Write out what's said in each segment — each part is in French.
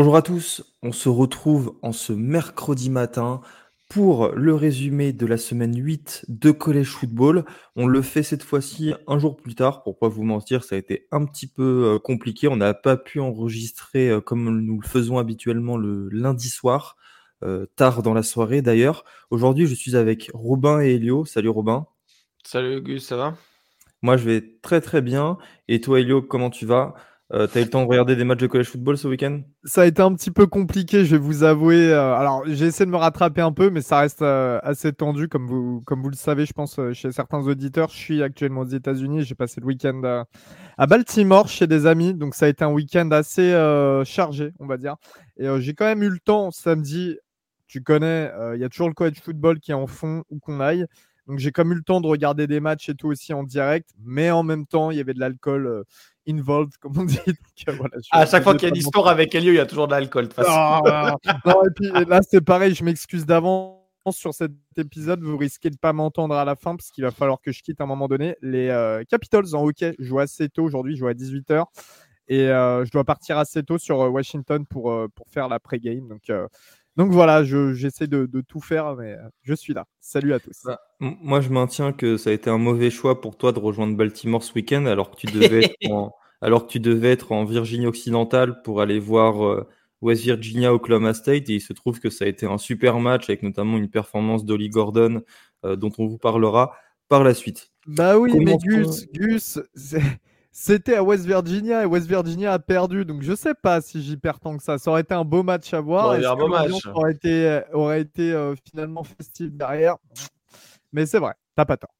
Bonjour à tous, on se retrouve en ce mercredi matin pour le résumé de la semaine 8 de Collège Football. On le fait cette fois-ci un jour plus tard, pour pas vous mentir, ça a été un petit peu euh, compliqué. On n'a pas pu enregistrer euh, comme nous le faisons habituellement le lundi soir, euh, tard dans la soirée d'ailleurs. Aujourd'hui, je suis avec Robin et Elio. Salut Robin. Salut Gus, ça va? Moi, je vais très très bien. Et toi, Elio, comment tu vas? Euh, T'as eu le temps de regarder des matchs de college football ce week-end? Ça a été un petit peu compliqué, je vais vous avouer. Euh, alors, j'ai essayé de me rattraper un peu, mais ça reste euh, assez tendu, comme vous, comme vous le savez, je pense, chez certains auditeurs. Je suis actuellement aux États-Unis. J'ai passé le week-end à, Baltimore chez des amis. Donc, ça a été un week-end assez chargé, on va dire. Et j'ai quand même eu le temps samedi. Tu connais, il y a toujours le college football qui est en fond, où qu'on aille. Donc, j'ai même eu le temps de regarder des matchs et tout aussi en direct. Mais en même temps, il y avait de l'alcool. Involved, comme on dit. Donc, euh, voilà, À chaque fois qu'il y a une histoire avec Elio, il y a toujours de l'alcool. ah, non, et puis là, c'est pareil, je m'excuse d'avance sur cet épisode. Vous risquez de pas m'entendre à la fin parce qu'il va falloir que je quitte à un moment donné. Les euh, Capitals en hockey jouent assez tôt aujourd'hui, je joue à 18h. Et euh, je dois partir assez tôt sur euh, Washington pour, pour faire la pré-game. Donc, donc voilà, je- j'essaie de, de tout faire, mais euh, je suis là. Salut à tous. Bah, Moi, je maintiens que ça a été un mauvais choix pour toi de rejoindre Baltimore ce week-end alors que tu devais être en, alors que tu devais être en Virginie occidentale pour aller voir euh, West Virginia Oklahoma State et il se trouve que ça a été un super match avec notamment une performance d'Ollie Gordon euh, dont on vous parlera par la suite. Bah oui, mais Gus, Gus, c'était à West Virginia et West Virginia a perdu, donc je sais pas si j'y perds tant que ça. Ça aurait été un beau match à voir. Ouais, Est-ce un beau match. aurait été, aurait été euh, finalement festive derrière? Mais c'est vrai, t'as pas tort.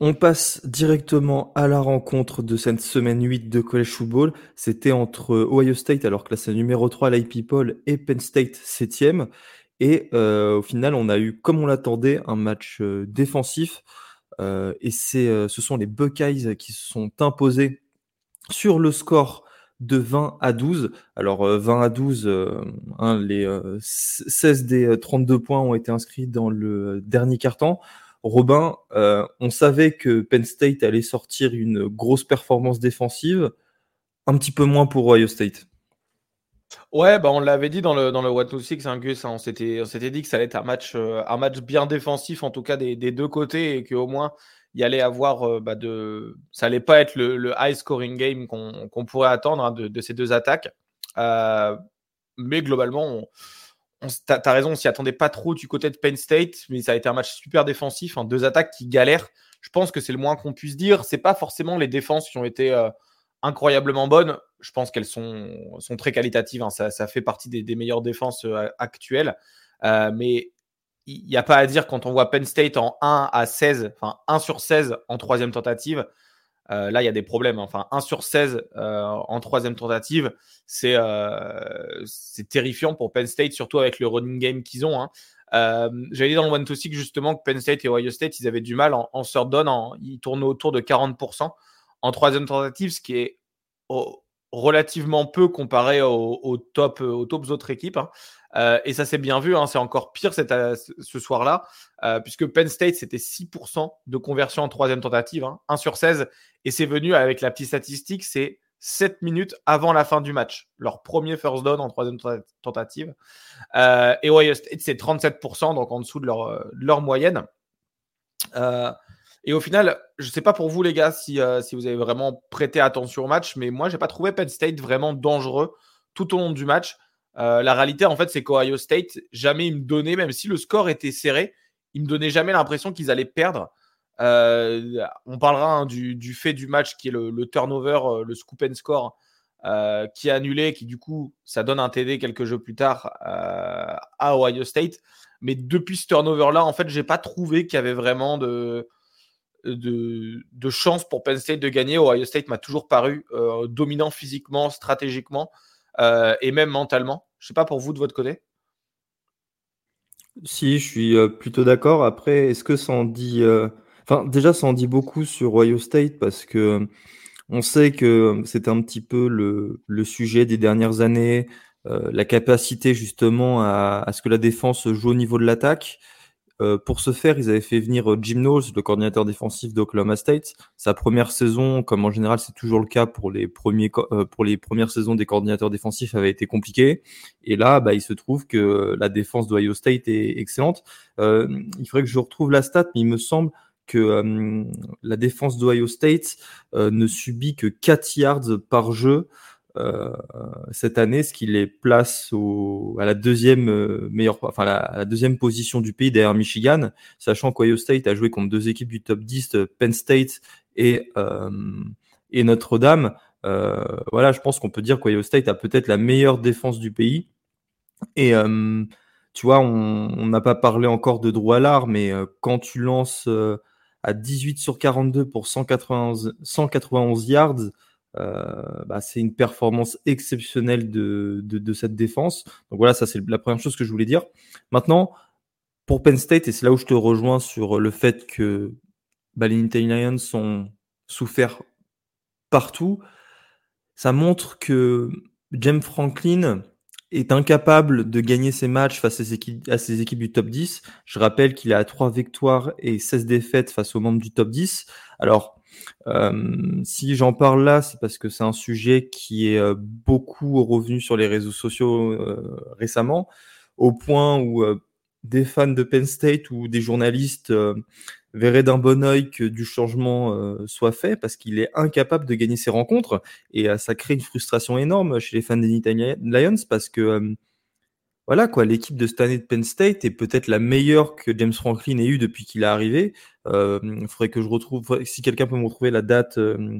On passe directement à la rencontre de cette semaine 8 de College Football. C'était entre Ohio State, alors c'est numéro 3 l'IP People, et Penn State 7e. Et euh, au final, on a eu, comme on l'attendait, un match euh, défensif. Euh, et c'est, euh, ce sont les Buckeyes qui se sont imposés sur le score de 20 à 12. Alors euh, 20 à 12, euh, hein, les euh, 16 des euh, 32 points ont été inscrits dans le dernier quart-temps. Robin, euh, on savait que Penn State allait sortir une grosse performance défensive, un petit peu moins pour Ohio State. Ouais, bah on l'avait dit dans le, dans le What to Six, hein, Gus, hein, on s'était dit que ça allait être un match, euh, un match bien défensif, en tout cas des, des deux côtés, et qu'au moins il allait avoir euh, bah, de. Ça allait pas être le, high scoring game qu'on pourrait attendre hein, de, de ces deux attaques. Euh, mais globalement, on, t'as t'as raison, on s'y attendait pas trop du côté de Penn State, mais ça a été un match super défensif, hein, deux attaques qui galèrent. Je pense que c'est le moins qu'on puisse dire. C'est pas forcément les défenses qui ont été incroyablement bonnes. Je pense qu'elles sont, sont très qualitatives. hein. Ça, fait partie des, meilleures défenses euh, actuelles. Euh, mais il n'y a pas à dire quand on voit Penn State en 1 à 16, enfin 1 sur 16 en troisième tentative. euh, là, il y a des problèmes. hein. Enfin, 1 sur 16 euh, en troisième tentative, c'est terrifiant pour Penn State, surtout avec le running game qu'ils ont. hein. J'avais dit dans le One to Six justement que Penn State et Ohio State, ils avaient du mal en, en third ils tournaient autour de 40% en troisième tentative, ce qui est oh, relativement peu comparé au, au top, aux top autres équipes. hein. Euh, et ça s'est bien vu, hein, c'est encore pire cette, euh, ce soir-là, euh, puisque Penn State, c'était 6% de conversion en troisième tentative, hein, 1 sur 16, et c'est venu avec la petite statistique, c'est 7 minutes avant la fin du match, leur premier first down en troisième tenta- tentative. Euh, et Ohio State, c'est 37%, donc en dessous de leur, euh, de leur moyenne. Et au final, je ne sais pas pour vous les gars si, euh, si vous avez vraiment prêté attention au match, mais moi, j'ai pas trouvé Penn State vraiment dangereux tout au long du match. Euh, la réalité, en fait, c'est qu'Ohio State, jamais ils me donnaient, même si le score était serré, ils me donnaient jamais l'impression qu'ils allaient perdre. Euh, on parlera hein, du, fait du match qui est le, turnover, le scoop and score, qui est annulé, qui du coup, ça donne un TD quelques jeux plus tard à Ohio State. Mais depuis ce turnover-là, en fait, j'ai pas trouvé qu'il y avait vraiment de, de, chance pour Penn State de gagner. Ohio State m'a toujours paru euh, dominant physiquement, stratégiquement euh, et même mentalement. Je sais pas pour vous de votre côté. Si, je suis euh, plutôt d'accord. Après, est-ce que ça en dit... Enfin, déjà, ça en dit beaucoup sur Ohio State parce que on sait que c'était un petit peu le, sujet des dernières années, la capacité justement à ce que la défense joue au niveau de l'attaque. Euh, pour ce faire, ils avaient fait venir euh, Jim Knowles, le coordinateur défensif d'Oklahoma State. Sa première saison, comme en général c'est toujours le cas pour les premiers euh, pour les premières saisons des coordinateurs défensifs, avait été compliquée. Et là, bah, il se trouve que la défense d'Ohio State est excellente. il faudrait que je retrouve la stat, mais il me semble que la défense d'Ohio State ne subit que 4 yards par jeu. Euh, cette année, ce qui les place à la deuxième euh, meilleure, enfin la, deuxième position du pays derrière Michigan, sachant qu'Ohio State a joué contre deux équipes du top 10, euh, Penn State et et Notre-Dame. voilà, je pense qu'on peut dire qu'Ohio State a peut-être la meilleure défense du pays. Et tu vois, on n'a pas parlé encore de Drew Allard, mais quand tu lances à 18 sur 42 pour 191, 191 yards, euh, bah, c'est une performance exceptionnelle de, cette défense. Donc voilà, ça c'est la première chose que je voulais dire. Maintenant, pour Penn State, et c'est là où je te rejoins sur le fait que bah, les Lions sont souffert partout, ça montre que James Franklin est incapable de gagner ses matchs face à ses équipes, à ses équipes du top 10. Je rappelle qu'il a 3 victoires et 16 défaites face aux membres du top 10. Alors, si j'en parle là, c'est parce que c'est un sujet qui est beaucoup revenu sur les réseaux sociaux récemment, au point où des fans de Penn State ou des journalistes verraient d'un bon oeil que du changement soit fait parce qu'il est incapable de gagner ses rencontres et ça crée une frustration énorme chez les fans des Nittany Lions parce que voilà quoi, l'équipe de cette année de Penn State est peut-être la meilleure que James Franklin ait eu depuis qu'il est arrivé. Euh, il faudrait que je retrouve, si quelqu'un peut me retrouver la date euh,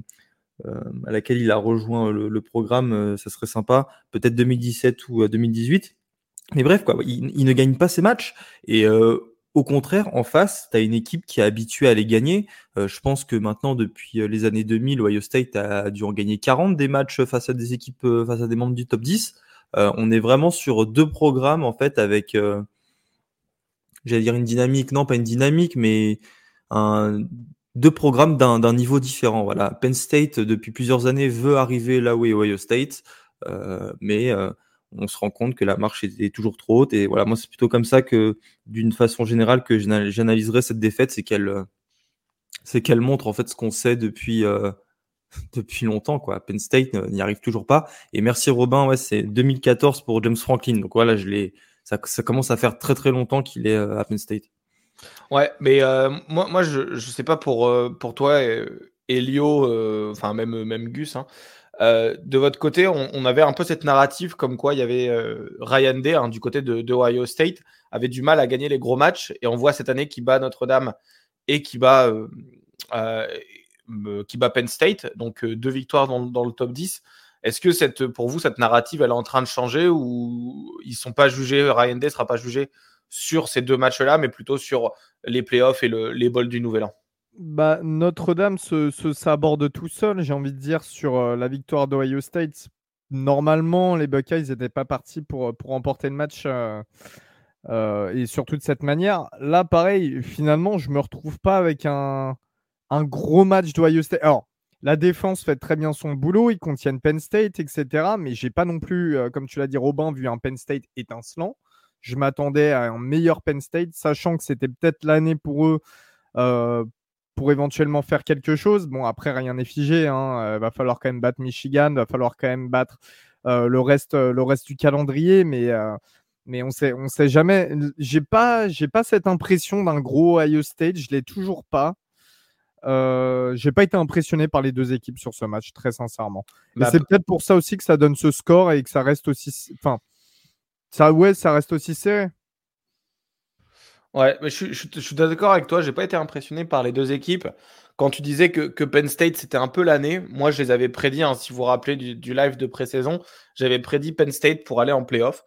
euh, à laquelle il a rejoint le, programme, ça serait sympa. Peut-être 2017 ou 2018. Mais bref, quoi, il, ne gagne pas ses matchs. Et au contraire, en face, tu as une équipe qui est habituée à les gagner. je pense que maintenant, depuis les années 2000, Ohio State a dû en gagner 40 des matchs face à des équipes, face à des membres du top 10. Euh, on est vraiment sur deux programmes en fait avec, euh, j'allais dire une dynamique, non pas une dynamique, mais deux programmes d'un niveau différent. Voilà, Penn State depuis plusieurs années veut arriver là où est Ohio State, euh, mais on se rend compte que la marche est, toujours trop haute. Et voilà, moi c'est plutôt comme ça que, d'une façon générale, que j'analyserai cette défaite, c'est qu'elle, c'est qu'elle montre en fait ce qu'on sait depuis depuis longtemps. Quoi. Penn State n'y arrive toujours pas. Et merci Robin, ouais, c'est 2014 pour James Franklin. Donc voilà, je l'ai, ça, commence à faire très très longtemps qu'il est euh, à Penn State. Ouais, mais euh, moi, je ne sais pas pour, euh, toi, Elio, enfin même, Gus, hein, de votre côté, on, avait un peu cette narrative comme quoi il y avait Ryan Day hein, du côté de, de, Ohio State avait du mal à gagner les gros matchs et on voit cette année qui bat Notre-Dame et qui bat qui bat Penn State, donc euh, deux victoires dans, le top 10. Est-ce que cette, pour vous, cette narrative, elle est en train de changer ou ils sont pas jugés, Ryan Day sera pas jugé sur ces deux matchs-là, mais plutôt sur les playoffs et les bols du Nouvel An? Bah, Notre-Dame se, s'aborde tout seul, j'ai envie de dire, sur euh, la victoire d'Ohio State. Normalement, les Buckeyes n'étaient pas partis pour, pour remporter le match euh, et surtout de cette manière. Là, pareil, finalement, je me retrouve pas avec un, un gros match d'Ohio State. Alors, la défense fait très bien son boulot, ils contiennent Penn State, etc. Mais j'ai pas non plus, euh, comme tu l'as dit, Robin, vu un Penn State étincelant. Je m'attendais à un meilleur Penn State, sachant que c'était peut-être l'année pour eux euh, pour éventuellement faire quelque chose. Bon, après, rien n'est figé. Hein. Euh, va falloir quand même battre Michigan, va falloir quand même battre le, reste, le reste du calendrier. Mais, on sait, on sait jamais. J'ai pas, pas cette impression d'un gros Ohio State. Je l'ai toujours pas. Euh, j'ai pas été impressionné par les deux équipes sur ce match, très sincèrement. Mais bah, c'est peut-être pour ça aussi que ça donne ce score et que ça reste aussi. Enfin, ça, ouais, ça reste aussi serré. Ouais, mais je, suis d'accord avec toi. J'ai pas été impressionné par les deux équipes. Quand tu disais que, que Penn State c'était un peu l'année, moi je les avais prédits. Hein, si vous vous rappelez du, live de pré-saison, j'avais prédit Penn State pour aller en playoff.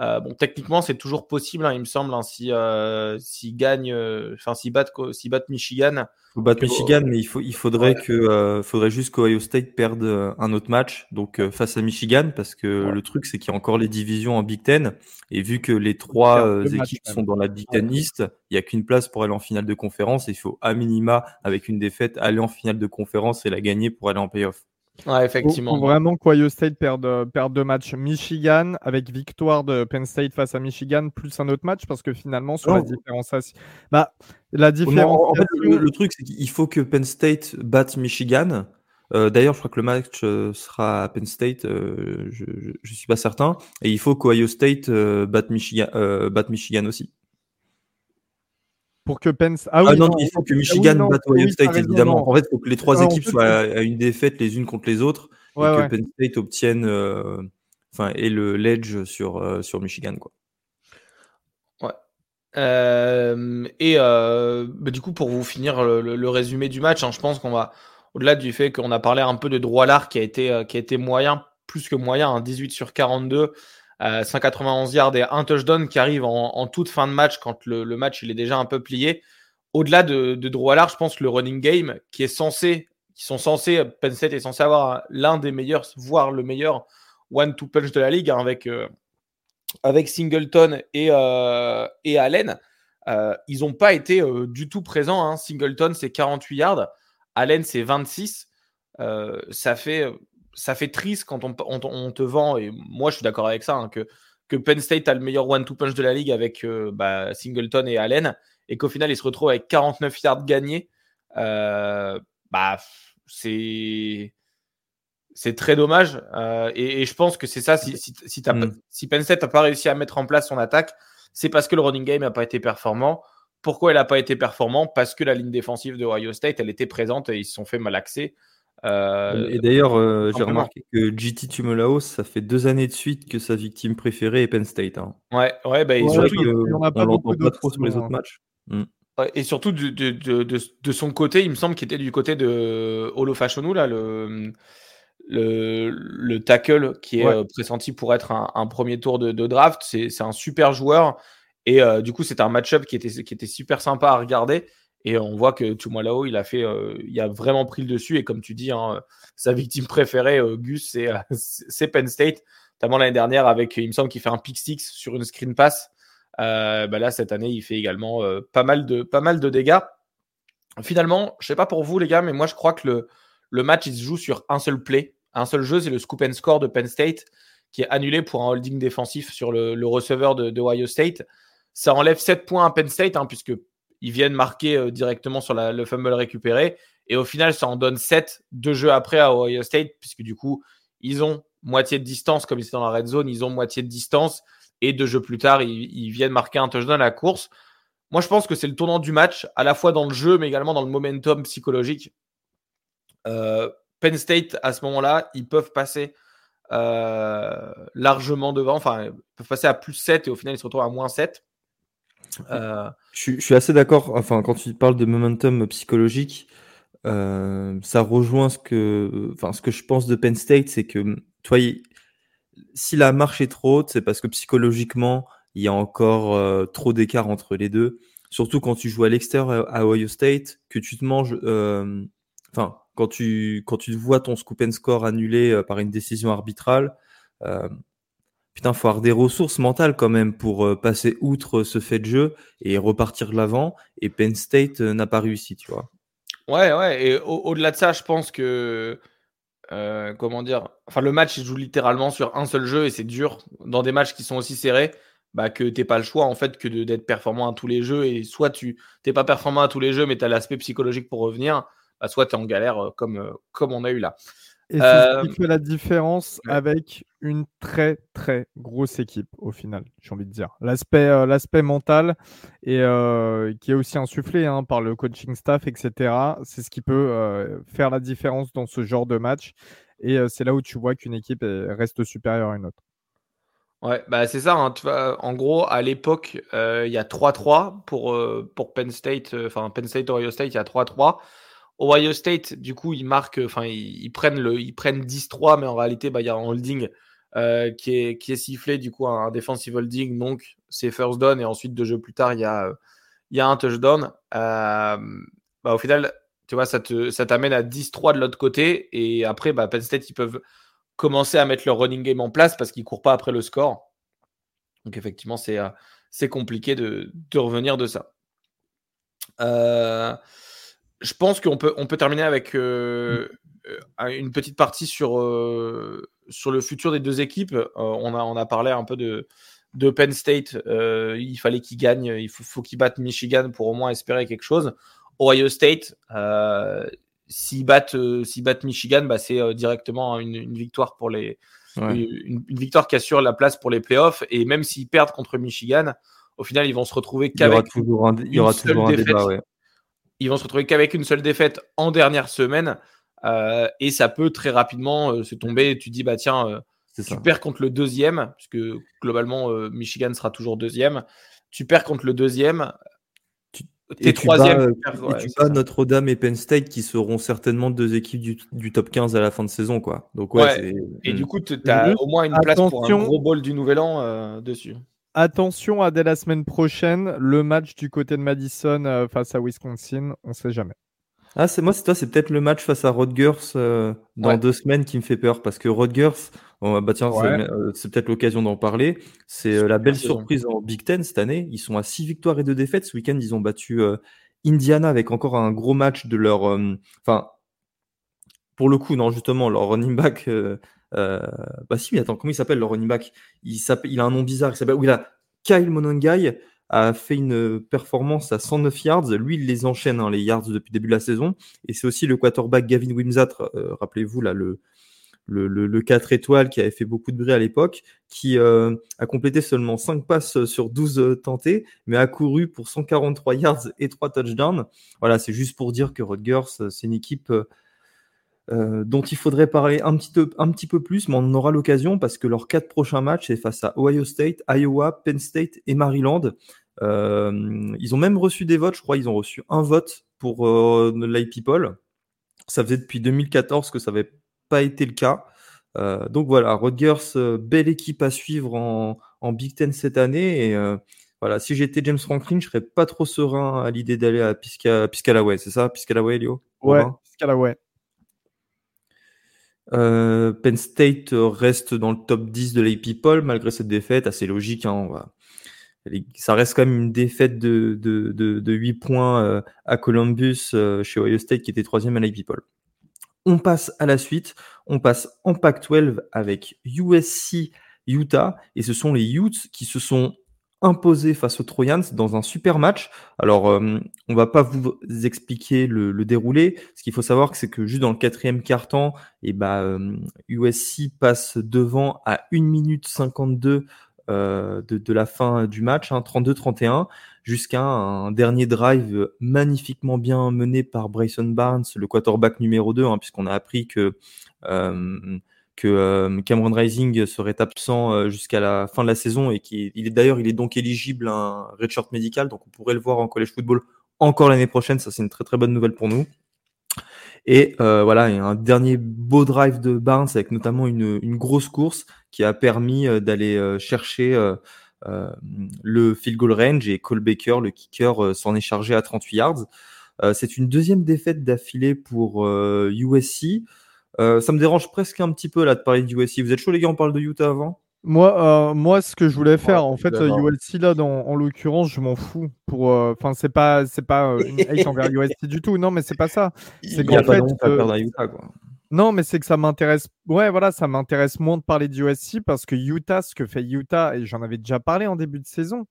Euh, bon, techniquement, c'est toujours possible, hein, il me semble, hein, si euh, s'ils gagnent, euh, enfin s'ils battent, s'ils battent Michigan. Faut battre Michigan, mais il faut, il faudrait que, faudrait juste qu'Ohio State perde un autre match, donc face à Michigan, parce que le truc c'est qu'il y a encore les divisions en Big Ten, et vu que les trois équipes sont dans la Big Ten East, il y a qu'une place pour aller en finale de conférence, et il faut à minima, avec une défaite, aller en finale de conférence et la gagner pour aller en playoff. Ouais, effectivement. Faut, vraiment qu'Ohio State perde, perde deux matchs. Michigan, avec victoire de Penn State face à Michigan, plus un autre match, parce que finalement, sur la différenciation. Bah, la différence. En fait, le, truc, c'est qu'il faut que Penn State batte Michigan. Euh, d'ailleurs, je crois que le match euh, sera à Penn State, euh, je ne suis pas certain. Et il faut qu'Ohio State batte Michigan, batte Michigan aussi. Pour que Penn ah, oui, non, il faut que ah Michigan batte Ohio State, évidemment. En fait, il faut que les trois équipes soient à, une défaite les unes contre les autres et que Penn State obtienne euh, enfin, et le ledge sur, euh, sur Michigan. Quoi. Ouais. Euh, et bah, du coup, pour vous finir le, résumé du match, hein, je pense qu'on va, au-delà du fait qu'on a parlé un peu de droit l'art qui, a été, qui a été moyen, plus que moyen, 18 hein, sur 42. 191 yards et un touchdown qui arrive en, toute fin de match quand le, match il est déjà un peu plié. Au-delà de, de Drew je pense le running game qui est censé, qui sont censés, Penn est censé avoir l'un des meilleurs, voire le meilleur one-two punch de la ligue hein, avec, euh, avec Singleton et, euh, Allen. Euh, ils n'ont pas été du tout présents. Hein. Singleton, c'est 48 yards. Allen, c'est 26. ça fait ça fait triste quand on, te vend, et moi je suis d'accord avec ça, hein, que, que Penn State a le meilleur one-two punch de la ligue avec euh, bah, Singleton et Allen, et qu'au final il se retrouve avec 49 yards gagnés. Euh, bah, c'est. C'est très dommage. Euh, et, je pense que c'est ça. Si, si, si, mm. si Penn State n'a pas réussi à mettre en place son attaque, c'est parce que le running game n'a pas été performant. Pourquoi il n'a pas été performant? Parce que la ligne défensive de Ohio State, elle était présente et ils se sont fait malaxer. Euh, et d'ailleurs, euh, j'ai remarqué que GT Tumolao, ça fait deux années de suite que sa victime préférée est Penn State. Hein. Ouais, ouais, bah, surtout, on n'a pas, beaucoup pas trop sur les autres matchs. Mm. et surtout de, de, de, de, son côté, il me semble qu'il était du côté de Olo là, le, le, le tackle qui est euh, pressenti pour être un, un premier tour de, draft. C'est un super joueur. Et du coup, c'était un match-up qui était, qui était super sympa à regarder. Et on voit que Tumalao, il a fait, euh, il a vraiment pris le dessus. Et comme tu dis, hein, sa victime préférée, euh, Gus, euh, c'est Penn State. Notamment l'année dernière, avec, il me semble qu'il fait un pick six sur une screen pass. bah là, cette année, il fait également pas, mal de, pas mal de dégâts. Finalement, je sais pas pour vous, les gars, mais moi, je crois que le, le match, il se joue sur un seul play. Un seul jeu, c'est le scoop and score de Penn State, qui est annulé pour un holding défensif sur le, receveur de, de, Ohio State. Ça enlève 7 points à Penn State, hein, puisque ils viennent marquer euh, directement sur le fumble récupéré. Et au final, ça en donne 7 deux jeux après à Ohio State, puisque du coup, ils ont moitié de distance, comme ils étaient dans la red zone, ils ont moitié de distance. Et deux jeux plus tard, ils, viennent marquer un touchdown à la course. Moi, je pense que c'est le tournant du match, à la fois dans le jeu, mais également dans le momentum psychologique. Euh, Penn State, à ce moment-là, ils peuvent passer euh, largement devant. Enfin, ils peuvent passer à plus 7 et au final, ils se retrouvent à moins 7. Euh, je, suis assez d'accord. Enfin, quand tu parles de momentum psychologique, euh, ça rejoint ce que, enfin, ce que je pense de Penn State, c'est que, toi, si la marche est trop haute, c'est parce que psychologiquement, il y a encore euh, trop d'écart entre les deux. Surtout quand tu joues à l'extérieur à Ohio State, que tu te manges, enfin, quand tu quand tu vois ton scoop and score annulé par une décision arbitrale putain, faut avoir des ressources mentales quand même pour euh, passer outre ce fait de jeu et repartir de l'avant. Et Penn State euh, n'a pas réussi, tu vois. Ouais, ouais. Et au-delà de ça, je pense que. Euh, comment dire Enfin, le match, il joue littéralement sur un seul jeu et c'est dur dans des matchs qui sont aussi serrés. Bah, que t'es pas le choix en fait que d'être performant à tous les jeux et soit tu t'es pas performant à tous les jeux mais tu as l'aspect psychologique pour revenir, bah, soit tu es en galère comme, comme on a eu là. Et c'est ce qui euh, fait la différence avec une très très grosse équipe au final, j'ai envie de dire. L'aspect euh, l'aspect mental et euh, qui est aussi insufflé hein, par le coaching staff, etc. C'est ce qui peut faire la différence dans ce genre de match. Et c'est là où tu vois qu'une équipe reste supérieure à une autre. Ouais, bah c'est ça. Hein, tu vois, en gros, à l'époque, il y a 3-3 pour, pour Penn State, enfin Penn State, Ohio State, il y a 3-3. Ohio State, du coup, ils marquent, enfin, ils, prennent le, prennent 10-3, mais en réalité, bah, il y a un holding euh, qui, est, sifflé, du coup, un, defensive holding, donc c'est first down, et ensuite, deux jeux plus tard, il y a, un touchdown. Euh, bah, au final, tu vois, ça, te, ça t'amène à 10-3 de l'autre côté, et après, bah, Penn State, ils peuvent commencer à mettre leur running game en place parce qu'ils courent pas après le score. Donc, effectivement, c'est, euh, compliqué de, de revenir de ça. Euh, je pense qu'on peut, on peut terminer avec euh, euh, une petite partie sur, euh, sur le futur des deux équipes. on, a, on a parlé un peu de, de Penn State. il fallait qu'ils gagnent, il faut, faut qu'ils battent Michigan pour au moins espérer quelque chose. Ohio State, s'ils battent, battent Michigan, bah, c'est directement une, victoire pour les. Une, victoire qui assure la place pour les playoffs. Et même s'ils perdent contre Michigan, au final, ils vont se retrouver qu'avec. Il y aura toujours il y aura toujours un débat, ouais ils vont se retrouver qu'avec une seule défaite en dernière semaine. Euh, et ça peut très rapidement euh, se tomber. Tu dis, bah tiens, euh, tu perds contre le deuxième, puisque globalement, Michigan sera toujours deuxième. Tu perds contre le deuxième. Tu, es troisième. tu bats Notre-Dame et Penn State qui seront certainement deux équipes du, top 15 à la fin de saison. Quoi. Donc, ouais, Et du coup, tu as au moins une place pour un gros bol du Nouvel An dessus. Attention à dès la semaine prochaine, le match du côté de Madison euh, face à Wisconsin, on ne sait jamais. Ah, c'est moi, c'est toi, c'est peut-être le match face à Rutgers euh, dans deux semaines qui me fait peur parce que Rutgers, bah tiens, euh, c'est, peut-être l'occasion d'en parler. C'est la belle surprise en Big Ten cette année. Ils sont à six victoires et deux défaites. Ce week-end, ils ont battu Indiana avec encore un gros match de leur. Enfin, pour le coup, non, justement, leur running back euh, bah si, mais attends, comment il s'appelle le running back? Il, a un nom bizarre, il s'appelle, oui là, Kyle Monongai a fait une performance à 109 yards. Lui, il les enchaîne, hein, les yards, depuis le début de la saison. Et c'est aussi le quarterback Gavin Wimsat, euh, rappelez-vous, là, le, le, le, 4 étoiles qui avait fait beaucoup de bruit à l'époque, qui euh, a complété seulement 5 passes sur 12 tentées, mais a couru pour 143 yards et 3 touchdowns. Voilà, c'est juste pour dire que Rutgers, c'est une équipe euh, dont il faudrait parler un petit, peu, un petit peu plus, mais on en aura l'occasion parce que leurs quatre prochains matchs, c'est face à Ohio State, Iowa, Penn State et Maryland. Euh, ils ont même reçu des votes, je crois, ils ont reçu un vote pour euh, People. Ça faisait depuis 2014 que ça n'avait pas été le cas. Euh, donc voilà, Rutgers, belle équipe à suivre en, en, Big Ten cette année. Et voilà, si j'étais James Franklin, je serais pas trop serein à l'idée d'aller à Piscalaway, c'est ça? Piscalaway, Léo? Ouais, Piscalaway. Euh, Penn State reste dans le top 10 de l'AP Poll malgré cette défaite, assez logique. Hein, Ça reste quand même une défaite de, de, de, 8 points euh, à Columbus euh, chez Ohio State qui était troisième à l'AP Poll. On passe à la suite. On passe en Pac-12 avec USC Utah et ce sont les Utes qui se sont imposé face aux Trojans dans un super match. Alors, euh, on va pas vous expliquer le, déroulé. Ce qu'il faut savoir, c'est que juste dans le quatrième quart-temps, et eh bah, USC euh, passe devant à 1 minute 52 euh, de, la fin du match, 32-31, hein, jusqu'à un dernier drive magnifiquement bien mené par Bryson Barnes, le quarterback numéro 2, hein, puisqu'on a appris que que euh, Cameron Rising serait absent euh, jusqu'à la fin de la saison et qui il est d'ailleurs il est donc éligible à un redshirt médical donc on pourrait le voir en college football encore l'année prochaine. Ça c'est une très très bonne nouvelle pour nous. Et euh, voilà a un dernier beau drive de Barnes avec notamment une, une grosse course qui a permis d'aller chercher le field goal range et Cole Baker le kicker s'en est chargé à 38 yards. C'est une deuxième défaite d'affilée pour USC euh, ça me dérange presque un petit peu là de parler du USC. Vous êtes chaud les gars, on parle de Utah avant? Moi, euh, moi, ce que je voulais faire, en fait, USC là, dans, en l'occurrence, je m'en fous. Pour, euh, enfin, c'est pas, c'est pas une hate envers USC du tout. Non, mais c'est pas ça. C'est qu'en fait, à Utah, quoi. Non, mais c'est que ça m'intéresse. Ouais, voilà, ça m'intéresse moins de parler de USC parce que Utah, ce que fait Utah, et j'en avais déjà parlé en début de saison.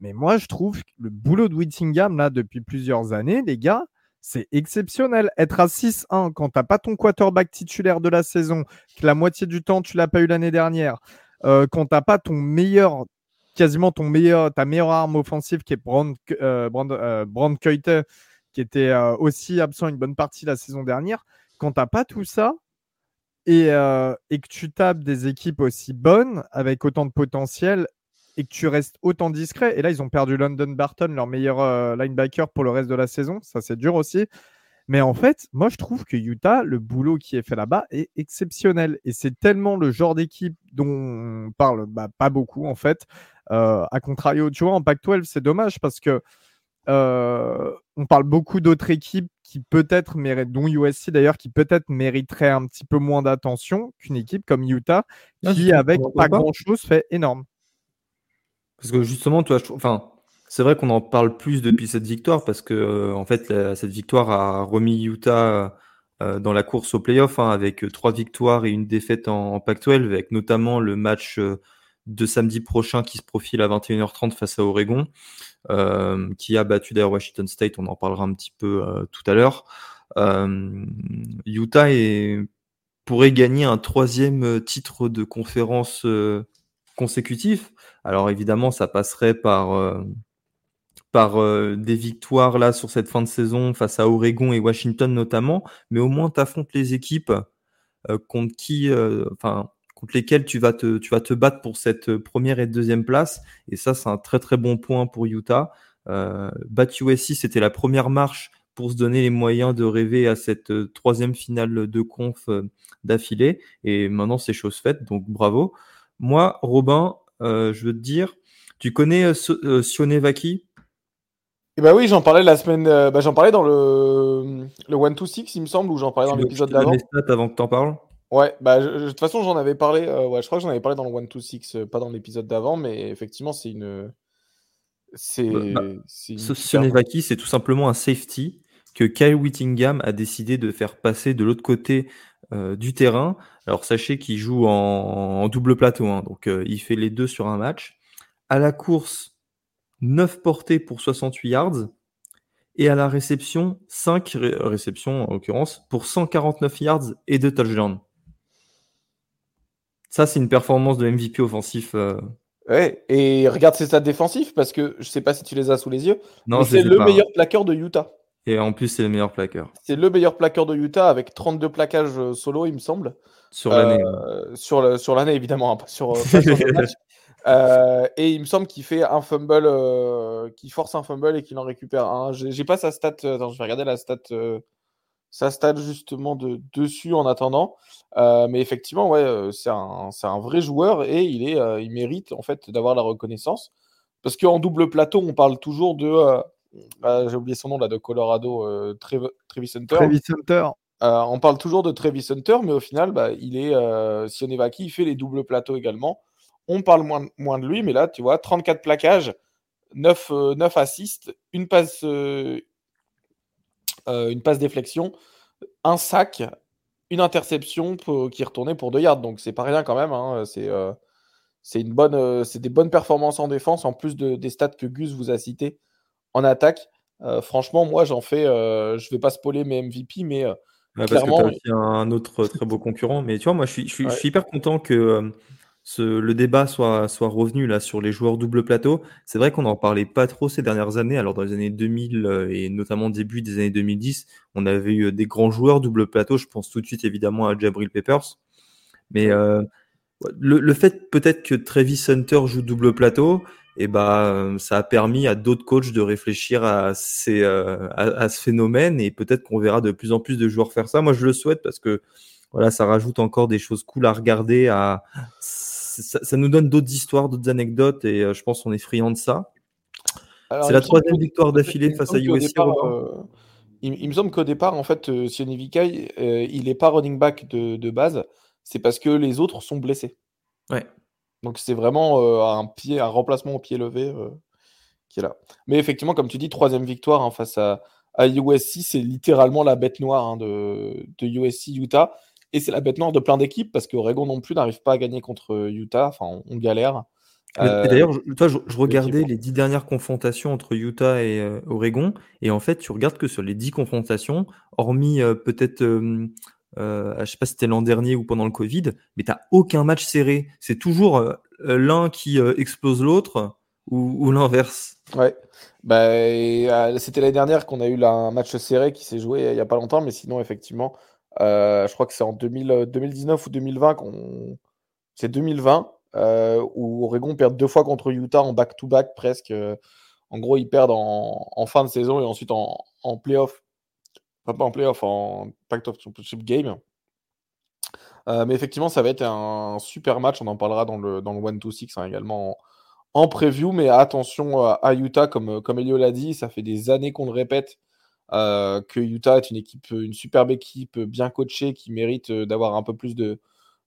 Mais moi, je trouve que le boulot de Whittingham là depuis plusieurs années, les gars, c'est exceptionnel. Être à 6-1 quand tu n'as pas ton quarterback titulaire de la saison, que la moitié du temps tu l'as pas eu l'année dernière, euh, quand tu n'as pas ton meilleur, quasiment ton meilleur, ta meilleure arme offensive qui est Brand, euh, Brand, euh, qui était aussi absent une bonne partie la saison dernière, quand tu n'as pas tout ça, et, et, que tu tapes des équipes aussi bonnes, avec autant de potentiel, et que tu restes autant discret. Et là, ils ont perdu London Barton, leur meilleur euh, linebacker pour le reste de la saison. Ça, c'est dur aussi. Mais en fait, moi, je trouve que Utah, le boulot qui est fait là-bas est exceptionnel. Et c'est tellement le genre d'équipe dont on parle bah, pas beaucoup, en fait. Euh, à contrario, tu vois, en Pac-12, c'est dommage parce que euh, on parle beaucoup d'autres équipes qui peut-être méritent, dont USC d'ailleurs, qui peut-être mériteraient un petit peu moins d'attention qu'une équipe comme Utah, qui, avec pas grand-chose, fait énorme. Parce que justement, toi, enfin, C'est vrai qu'on en parle plus depuis cette victoire parce que en fait cette victoire a remis Utah dans la course au playoff hein, avec trois victoires et une défaite en, en Pac-12 avec notamment le match de samedi prochain qui se profile à 21h30 face à Oregon, euh, qui a battu d'ailleurs Washington State, on en parlera un petit peu euh, tout à l'heure. Euh, Utah pourrait gagner un troisième titre de conférence consécutif. Alors évidemment, ça passerait par, par des victoires là sur cette fin de saison face à Oregon et Washington notamment, mais au moins tu affrontes les équipes contre qui, enfin, contre lesquels tu vas te, tu vas te battre pour cette première et deuxième place. Et ça, c'est un très très bon point pour Utah. Euh, battre USC, c'était la première marche pour se donner les moyens de rêver à cette euh, troisième finale de conf euh, d'affilée. Et maintenant, c'est chose faite, donc bravo. Moi, Robin, euh, je veux te dire, tu connais Sionevaki? Eh ben oui, j'en parlais la semaine. Bah, j'en parlais dans le, le 1-2-6, il me semble, ou j'en parlais dans l'épisode d'avant. avant que tu en parles? Ouais, bah, de toute façon, j'en avais parlé. Euh, ouais, je crois que j'en avais parlé dans le 1-2-6, euh, pas dans l'épisode d'avant, mais effectivement, c'est une. C'est. Bah, bah, c'est tout simplement un safety que Kyle Whittingham a décidé de faire passer de l'autre côté euh, du terrain. Alors, sachez qu'il joue en, double plateau, hein, donc il fait les deux sur un match. À la course, 9 portées pour 68 yards. Et à la réception, 5 réceptions en l'occurrence, pour 149 yards et 2 touchdowns. Ça, c'est une performance de MVP offensif. Euh. Ouais, et regarde ses stats défensifs parce que je sais pas si tu les as sous les yeux. Non, c'est le meilleur plaqueur de Utah. Et en plus, c'est le meilleur plaqueur. C'est le meilleur plaqueur de Utah avec 32 plaquages euh, solo, il me semble. Sur l'année. Euh, sur l'année, évidemment, hein, pas sur, et il me semble qu'il fait un fumble, qu'il force un fumble et qu'il en récupère un. J'ai pas sa stat. Attends, je vais regarder la stat ça stade justement de, dessus en attendant. Euh, mais effectivement, ouais, euh, c'est un, un, vrai joueur et il, est, euh, il mérite en fait d'avoir la reconnaissance. Parce qu'en double plateau, on parle toujours de. J'ai oublié son nom là, de Colorado, Travis Hunter. Travis Hunter. On parle toujours de Travis Hunter, mais au final, bah, il est Sionevaki, il fait les doubles plateaux également. On parle moins, moins de lui, mais là, tu vois, 34 plaquages, 9, 9 assists, une passe, euh, une passe déflexion, un sac, une interception qui est retournée pour deux yards. Donc c'est pas rien quand même. Hein. C'est euh, une bonne, euh, c'est des bonnes performances en défense en plus de, des stats que Gus vous a cités en attaque. franchement, moi j'en fais, je vais pas spoiler mes MVP, mais clairement. Parce que un autre très beau concurrent. Mais tu vois, moi je suis, je suis hyper content que le débat soit, soit revenu là sur les joueurs double plateau. C'est vrai qu'on n'en parlait pas trop ces dernières années. Alors dans les années 2000 euh, et notamment début des années 2010, on avait eu des grands joueurs double plateau. Je pense tout de suite évidemment à Jabril Peppers. Mais euh, le, fait peut-être que Travis Hunter joue double plateau, et eh ben ça a permis à d'autres coachs de réfléchir à, ces, euh, à, ce phénomène et peut-être qu'on verra de plus en plus de joueurs faire ça. Moi je le souhaite parce que voilà, ça rajoute encore des choses cool à regarder, à ça, nous donne d'autres histoires, d'autres anecdotes, et euh, je pense qu'on est friand de ça. C'est la troisième victoire d'affilée face à USC. Euh, il, me semble qu'au départ, en fait, euh, Vikai, euh, il n'est pas running back de, base. C'est parce que les autres sont blessés. Ouais. Donc c'est vraiment un pied, un remplacement au pied levé qui est là. Mais effectivement, comme tu dis, troisième victoire hein, face à, à USC, c'est littéralement la bête noire hein, de, de USC Utah. Et c'est la bête noire de plein d'équipes parce qu'Oregon non plus n'arrive pas à gagner contre Utah. Enfin, on, galère. D'ailleurs, toi, je, regardais les dix dernières confrontations entre Utah et euh, Oregon, et en fait, tu regardes que sur les dix confrontations, hormis euh, peut-être, euh, je sais pas si c'était l'an dernier ou pendant le Covid, mais tu aucun match serré. C'est toujours l'un qui explose l'autre ou, l'inverse? Ouais. Bah, c'était l'année dernière qu'on a eu un match serré qui s'est joué il n'y a pas longtemps, mais sinon, effectivement, euh, je crois que c'est en 2019 ou 2020 qu'on. C'est 2020 euh, où Oregon perd deux fois contre Utah en back-to-back presque. En gros, ils perdent en, fin de saison et ensuite en, en playoff. Enfin, pas en playoff, en Pact of Championship Game. Euh, mais effectivement, ça va être un super match. On en parlera dans le, dans le 1-2-6 hein, également en, preview. Mais attention à Utah, comme, comme Elio l'a dit, ça fait des années qu'on le répète. Euh, que Utah est une équipe, une superbe équipe, bien coachée, qui mérite euh, d'avoir un peu plus de,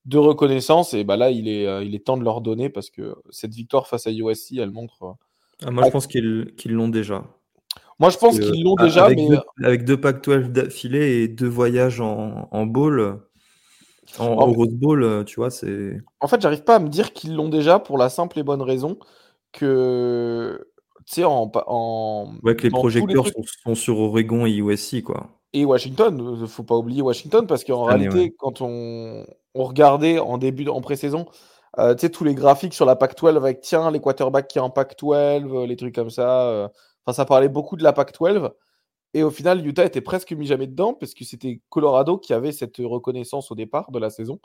de reconnaissance. Et bah là, il est, euh, il est temps de leur donner parce que cette victoire face à USC, elle montre, Ah, moi, je pense qu'ils l'ont déjà. Moi, je pense qu'ils l'ont déjà, avec mais. Deux, avec deux Pac-12 d'affilée et deux voyages en, en bowl, en, en Rose Bowl, tu vois, c'est. En fait, j'arrive pas à me dire qu'ils l'ont déjà pour la simple et bonne raison que. Tu sais, en, en. Ouais, que les projecteurs sont, sont, sur Oregon et USC, quoi. Et Washington, faut pas oublier Washington, parce qu'en réalité, ouais. quand on, on, regardait en début, en pré-saison, euh, tu sais, tous les graphiques sur la Pac-12 avec, tiens, les quarterbacks qui sont en Pac-12, les trucs comme ça. Euh, Enfin, ça parlait beaucoup de la Pac-12. Et au final, Utah était presque mis jamais dedans parce que c'était Colorado qui avait cette reconnaissance au départ de la saison.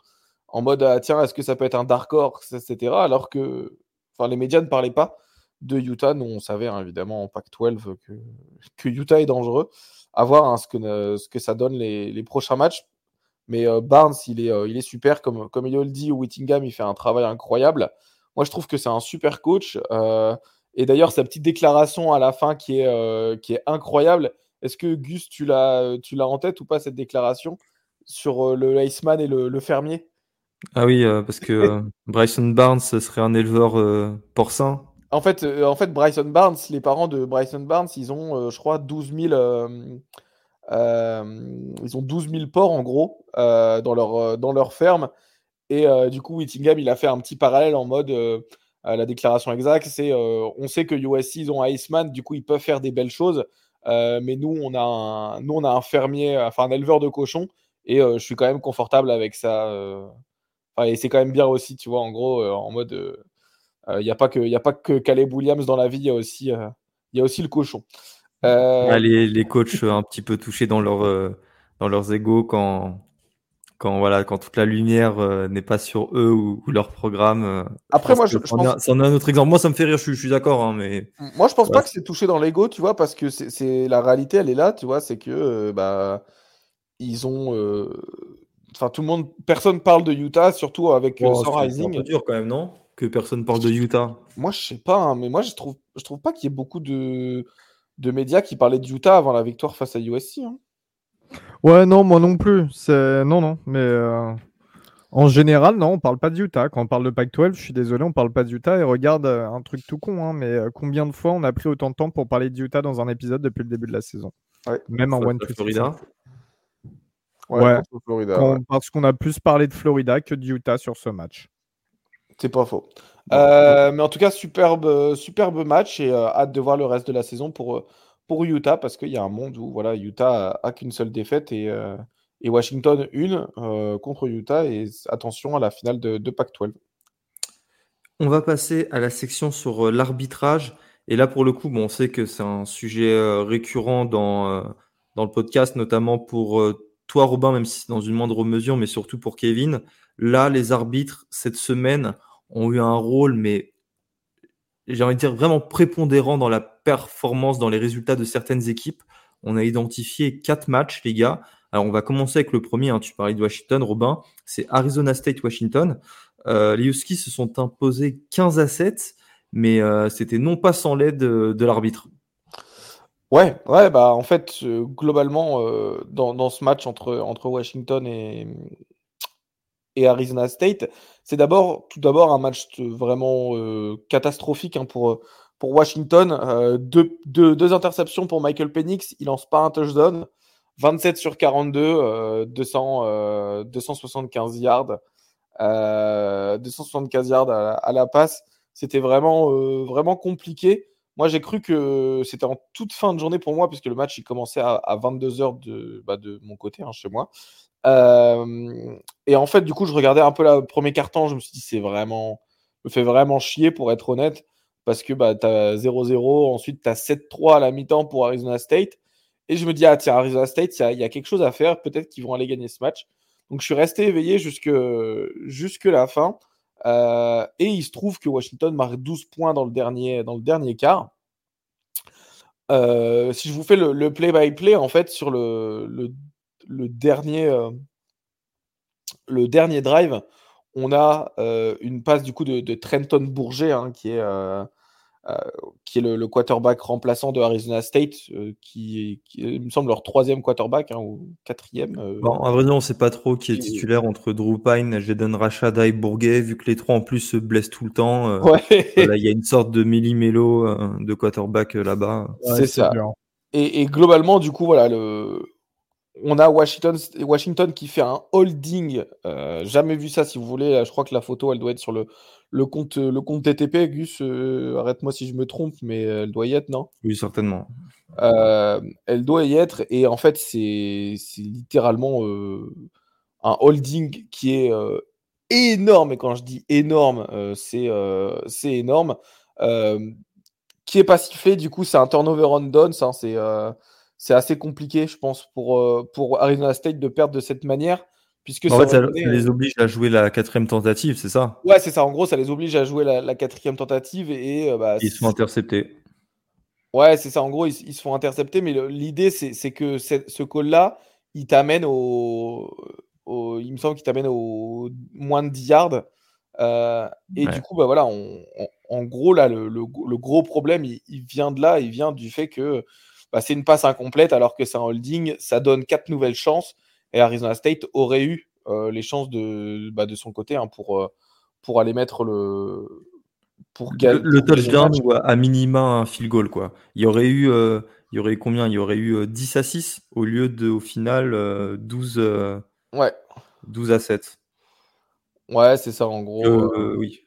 En mode, ah, tiens, est-ce que ça peut être un dark horse, etc. Alors que enfin, les médias ne parlaient pas de Utah. Nous, on savait hein, évidemment en Pac-12 que, que, Utah est dangereux. À voir hein, ce, que, ça donne les, prochains matchs. Mais euh, Barnes, il est, euh, il est super. Comme, comme il le dit, Whittingham, il fait un travail incroyable. Moi, je trouve que c'est un super coach. Euh, et d'ailleurs, sa petite déclaration à la fin qui est, euh, qui est incroyable. Est-ce que Gus, tu l'as, tu l'as en tête ou pas cette déclaration sur euh, le Iceman et le, le fermier? Ah oui, euh, parce que Bryson Barnes serait un éleveur euh, porcin. En fait, en fait, Bryson Barnes, les parents de Bryson Barnes, ils ont, je crois, 12 000, ils ont 12 000 porcs en gros dans, leur, dans leur ferme. Et du coup, Whittingham, il a fait un petit parallèle en mode la déclaration exacte, c'est euh, on sait que USC ils ont Iceman, du coup ils peuvent faire des belles choses, euh, mais nous on a un, nous on a un fermier, enfin un éleveur de cochons, et euh, je suis quand même confortable avec ça. et c'est quand même bien aussi, tu vois, en gros, en mode, il n'y a pas que, il a pas que Caleb Williams dans la vie, il y a aussi, y a aussi le cochon. les, les coachs un petit peu touchés dans leur dans leurs égaux quand quand voilà quand toute la lumière euh, n'est pas sur eux ou, ou leur programme. Euh, Après moi je, je pense un autre exemple. Moi ça me fait rire, je, suis, je suis d'accord hein, mais moi je pense ouais. pas que c'est touché dans l'ego, tu vois parce que c'est la réalité elle est là, tu vois, c'est que euh, bah ils ont enfin tout le monde personne parle de Utah surtout avec oh, Sun Rising. C'est un peu dur quand même, non? Que personne parle de Utah. Moi je sais pas hein, mais moi je trouve je trouve pas qu'il y ait beaucoup de de médias qui parlaient de Utah avant la victoire face à USC hein. Ouais, non, moi non plus. C'est non, non, mais euh... en général, non, on parle pas de Utah. Quand on parle de Pac-12, je suis désolé, on parle pas de Utah. Et regarde euh, un truc tout con, hein, mais euh, combien de fois on a pris autant de temps pour parler de Utah dans un épisode depuis le début de la saison? Ouais. Même en One Florida. Ouais, ouais. Florida, Quand, ouais. parce qu'on a plus parlé de Florida que de Utah sur ce match. C'est pas faux. Euh, mais en tout cas, superbe, superbe match et euh, hâte de voir le reste de la saison pour pour Utah parce qu'il y a un monde où voilà, Utah a, qu'une seule défaite et, euh, et Washington une euh, contre Utah. Et attention à la finale de, de Pac-12. On va passer à la section sur euh, l'arbitrage. Et là, pour le coup, bon, on sait que c'est un sujet récurrent dans, dans le podcast, notamment pour toi, Robin, même si dans une moindre mesure, mais surtout pour Kevin. Là, les arbitres, cette semaine, ont eu un rôle, mais j'ai envie de dire vraiment prépondérant dans la performance, dans les résultats de certaines équipes. On a identifié quatre matchs, les gars. Alors, on va commencer avec le premier. Hein. Tu parlais de Washington, Robin. C'est Arizona State-Washington. Euh, les Huskies se sont imposés 15 à 7, mais euh, c'était non pas sans l'aide de, l'arbitre. Ouais, ouais, bah en fait, euh, globalement, dans, dans, ce match entre, entre Washington et, et Arizona State, c'est d'abord tout d'abord un match vraiment euh, catastrophique hein, pour, pour Washington. Euh, deux, interceptions pour Michael Penix, il lance pas un touchdown. 27 sur 42, euh, 200, 275 yards. 275 yards à, la passe. C'était vraiment, euh, vraiment compliqué. Moi, j'ai cru que c'était en toute fin de journée pour moi, puisque le match il commençait à, à 22h de, bah, de mon côté, hein, chez moi. Euh, et en fait, du coup, je regardais un peu le premier carton, je me suis dit, c'est vraiment, me fait vraiment chier pour être honnête, parce que bah, tu as 0-0, ensuite tu as 7-3 à la mi-temps pour Arizona State. Et je me dis, ah tiens, Arizona State, il y, a quelque chose à faire, peut-être qu'ils vont aller gagner ce match. Donc je suis resté éveillé jusque, jusque la fin. Euh, et il se trouve que Washington marque 12 points dans le dernier, dans le dernier quart. Euh, si je vous fais le play-by-play, -play, en fait, sur le, le le dernier, euh, le dernier drive, on a euh, une passe du coup de, de Trenton Bourget, hein, qui est, euh, qui est le, quarterback remplaçant de Arizona State, qui, qui, me semble leur troisième quarterback hein, ou quatrième. Bon, à vrai dire, on ne sait pas trop qui est titulaire entre Drew Pine, Jaden Rashada et Bourguet, vu que les trois en plus se blessent tout le temps. Il y a une sorte de millimélo de quarterback là-bas. c'est ça. Et, et, globalement, du coup, voilà, le, on a Washington, Washington qui fait un holding. Euh, jamais vu ça, si vous voulez. Je crois que la photo, elle doit être sur le, le compte, le compte TTP. Gus, euh, arrête-moi si je me trompe, mais elle doit y être, non? Oui, certainement. Euh, elle doit y être. Et en fait, c'est littéralement un holding qui est énorme. Et quand je dis énorme, c'est énorme. qui est pas sifflé, du coup, c'est un turnover on downs. Hein, c'est c'est assez compliqué, je pense, pour, euh, pour Arizona State de perdre de cette manière. Puisque en fait, ça, les oblige à jouer la quatrième tentative, c'est ça? Ouais, c'est ça. En gros, ça les oblige à jouer la, quatrième tentative et. Euh, bah, ils se font intercepter. Ouais, c'est ça. En gros, ils, se font intercepter, mais l'idée, c'est que ce call-là, il t'amène au, Il me semble qu'il t'amène au moins de 10 yards. Euh, et du coup, bah voilà, en gros, là, le, le, gros problème, il, vient de là, il vient du fait que bah, c'est une passe incomplète alors que c'est un holding. Ça donne quatre nouvelles chances et Arizona State aurait eu euh, les chances de, bah, de son côté hein, pour, euh, pour aller mettre le. Pour le, le touchdown ou à minima un field goal. Quoi. Il, y aurait eu, euh, il y aurait eu combien? Il y aurait eu 10 à 6 au lieu de, au final, 12, ouais. 12 à 7. Ouais, c'est ça en gros. oui.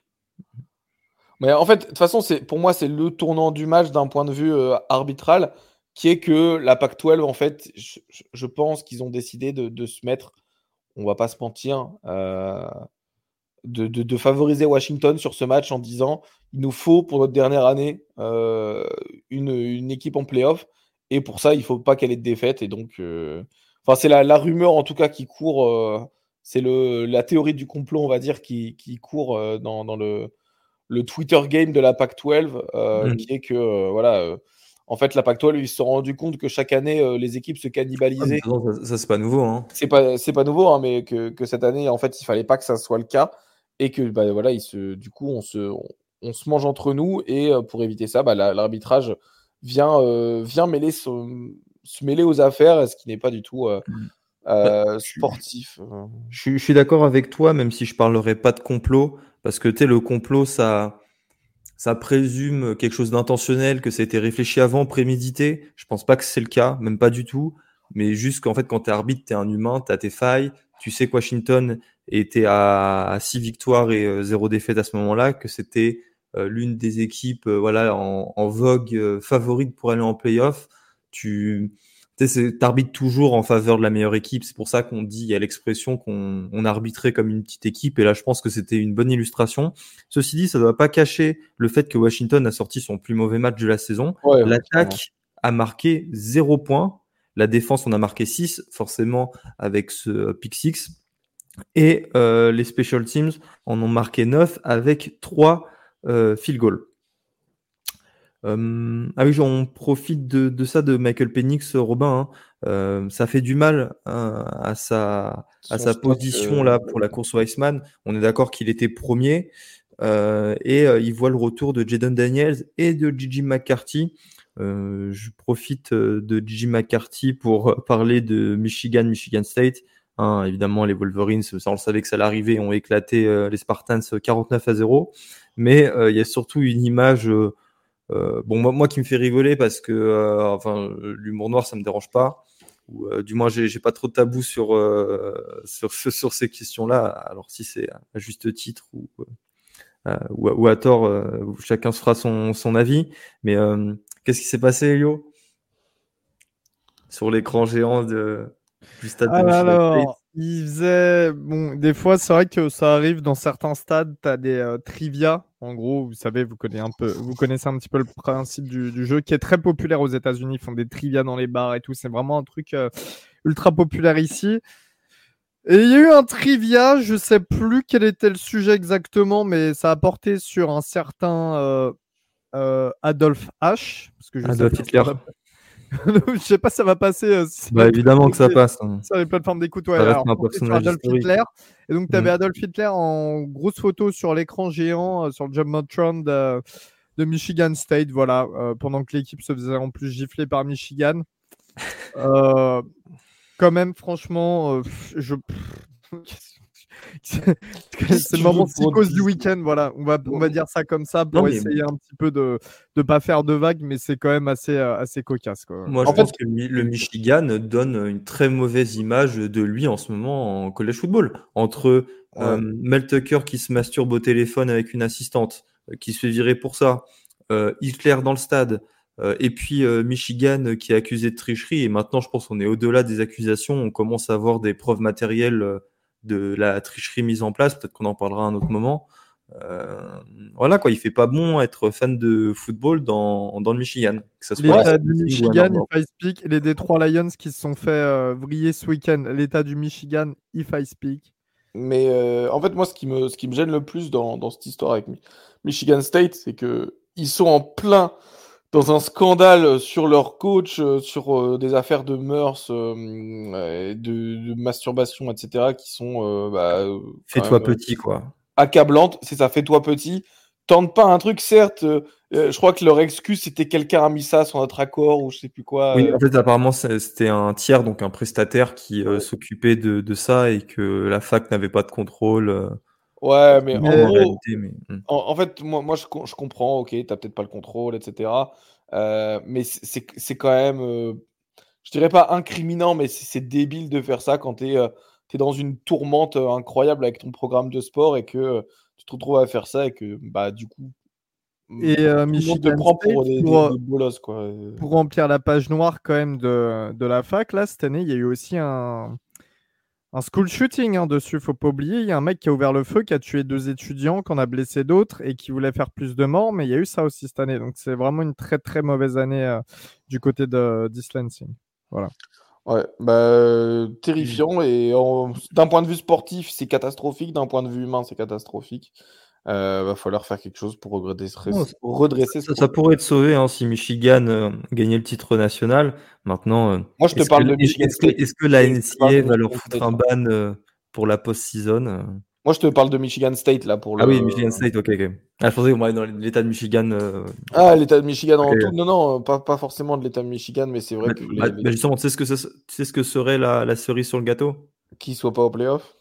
Mais en fait, de toute façon, pour moi, c'est le tournant du match d'un point de vue arbitral qui est que la PAC-12, en fait, je, pense qu'ils ont décidé de, se mettre, on va pas se mentir, euh, de, favoriser Washington sur ce match en disant il nous faut pour notre dernière année euh, une, équipe en playoff, et pour ça, il faut pas qu'elle ait de défaite. Et donc, euh, c'est la, rumeur en tout cas qui court, c'est la théorie du complot, on va dire, qui, court dans, le, le Twitter game de la PAC-12, mmh. qui est que, voilà en fait, la Pac-12, ils se sont rendus compte que chaque année, euh, les équipes se cannibalisaient. Ah, ça, c'est pas nouveau. Hein. C'est pas, c'est pas nouveau, hein, mais que, cette année, en fait, il fallait pas que ça soit le cas et que, bah, voilà, ils se, du coup, on se, on, se mange entre nous et euh, pour éviter ça, bah, l'arbitrage vient, euh, vient mêler, se, mêler aux affaires, ce qui n'est pas du tout mmh. bah, sportif. Je, suis d'accord avec toi, même si je parlerai pas de complot, parce que tu le complot, ça ça présume quelque chose d'intentionnel, que ça a été réfléchi avant, prémédité? Je pense pas que c'est le cas, même pas du tout. Mais juste qu'en fait, quand tu es arbitre, tu es un humain, tu as tes failles. Tu sais que Washington était à 6 victoires et 0 euh, défaites à ce moment-là, que c'était euh, l'une des équipes euh, voilà, en, en vogue favorite pour aller en playoff. Tu arbitres toujours en faveur de la meilleure équipe. C'est pour ça qu'on dit, il y a l'expression qu'on on arbitrait comme une petite équipe. Et là, je pense que c'était une bonne illustration. Ceci dit, ça ne doit pas cacher le fait que Washington a sorti son plus mauvais match de la saison. L'attaque a marqué 0 points. La défense, on a marqué 6, forcément, avec ce pick 6. Et euh, les special teams en ont marqué 9 avec 3 euh, field goals. Euh, ah oui, on profite de, ça de Michael Penix, Robin. Hein. Euh, ça fait du mal hein, à sa, à sa position là pour la course Weissman. On est d'accord qu'il était premier euh, et il voit le retour de Jaden Daniels et de Gigi McCarthy. je profite de Gigi McCarthy pour parler de Michigan, Michigan State. Hein, évidemment, les Wolverines, ça on le savait que ça allait arriver, ont éclaté les Spartans 49 à 0. Mais il y a surtout une image euh, bon, moi, moi, qui me fait rigoler parce que euh, enfin, l'humour noir, ça me dérange pas. Ou euh, du moins, j'ai pas trop de tabou sur, sur, sur ces questions-là. Alors, si c'est à juste titre ou, ou, ou, à tort, chacun se fera son, son avis. Mais qu'est-ce qui s'est passé, Elio? Sur l'écran géant de, du stade de ah, alors, il faisait. Bon, des fois, c'est vrai que ça arrive dans certains stades, tu as des trivia en gros, vous savez, vous connaissez un peu, vous connaissez un petit peu le principe du, jeu qui est très populaire aux États-Unis. Ils font des trivia dans les bars et tout. C'est vraiment un truc euh, ultra populaire ici. Et il y a eu un trivia, je sais plus quel était le sujet exactement, mais ça a porté sur un certain euh, euh, Adolf H. Parce que je Adolf Hitler. je sais pas si ça va passer. Euh, bah, évidemment que ça passe. Hein. Sur les plateformes d'écoute, ouais. Alors, Adolf Hitler. Et donc, tu avais mm. Adolf Hitler en grosse photo sur l'écran géant, euh, sur le Jumbotron de, de Michigan State, voilà, pendant que l'équipe se faisait en plus gifler par Michigan. quand même, franchement, je. C'est le moment psychose du week-end, voilà. On va, on va dire ça comme ça pour essayer un petit peu de ne pas faire de vagues, mais c'est quand même assez, euh, assez cocasse. Quoi. Moi, je pense que le Michigan donne une très mauvaise image de lui en ce moment en college football. Entre euh, Mel Tucker qui se masturbe au téléphone avec une assistante, euh, qui se fait virer pour ça, Hitler dans le stade, et puis Michigan qui est accusé de tricherie. Et maintenant, je pense qu'on est au-delà des accusations. On commence à avoir des preuves matérielles de la tricherie mise en place. Peut-être qu'on en parlera à un autre moment. Euh, voilà quoi, il fait pas bon être fan de football dans, dans le Michigan. L'état du Michigan, if I speak, les Detroit Lions qui se sont fait euh, vriller ce week-end. L'état du Michigan, if I speak. Mais euh, en fait, moi, ce qui, me, ce qui me gêne le plus dans, dans cette histoire avec Michigan State, c'est que ils sont en plein dans un scandale sur leur coach, euh, sur euh, des affaires de mœurs, euh, de, masturbation, etc., qui sont. Bah, Fais-toi petit, quoi. Accablantes, c'est ça, fais-toi petit. Tente pas un truc, certes. je crois que leur excuse, c'était quelqu'un a mis ça sur notre accord ou je sais plus quoi. Oui, en fait, apparemment, c'était un tiers, donc un prestataire qui s'occupait de, de, ça et que la fac n'avait pas de contrôle. Ouais, mais, en, hmm. en, fait, moi, moi je, je comprends, ok, t'as peut-être pas le contrôle, etc. Euh, mais c'est quand même, euh, je dirais pas incriminant, mais c'est débile de faire ça quand tu es, euh, es, dans une tourmente incroyable avec ton programme de sport et que tu te retrouves à faire ça et que, bah, du coup, et euh, te prend pour des, pour, quoi. pour remplir la page noire quand même de, de la fac, là, cette année, il y a eu aussi un un school shooting hein, dessus, faut pas oublier. Il y a un mec qui a ouvert le feu, qui a tué deux étudiants, qui en a blessé d'autres et qui voulait faire plus de morts, mais il y a eu ça aussi cette année. Donc c'est vraiment une très très mauvaise année euh, du côté de d'Islancing. Voilà. Ouais, bah, terrifiant et d'un point de vue sportif, c'est catastrophique, d'un point de vue humain, c'est catastrophique. Euh, va falloir faire quelque chose pour redresser, ça, ça, pourrait être sauvé hein, si Michigan euh, gagnait le titre national. Maintenant, euh, moi je te parle de Michigan Est-ce que, la NCA va leur foutre un ban euh, pour la post-season Moi je te parle de Michigan State là pour le. Ah oui, Michigan State, ok, ok. Ah, je pensais qu'on dans l'état de Michigan. Ah, l'état de Michigan en tout. Non, non, pas, pas forcément de l'état de Michigan, mais c'est vrai bah, que. Bah, bah, justement, tu sais ce que, tu sais ce que serait la, la cerise sur le gâteau? Qui soit pas au playoff?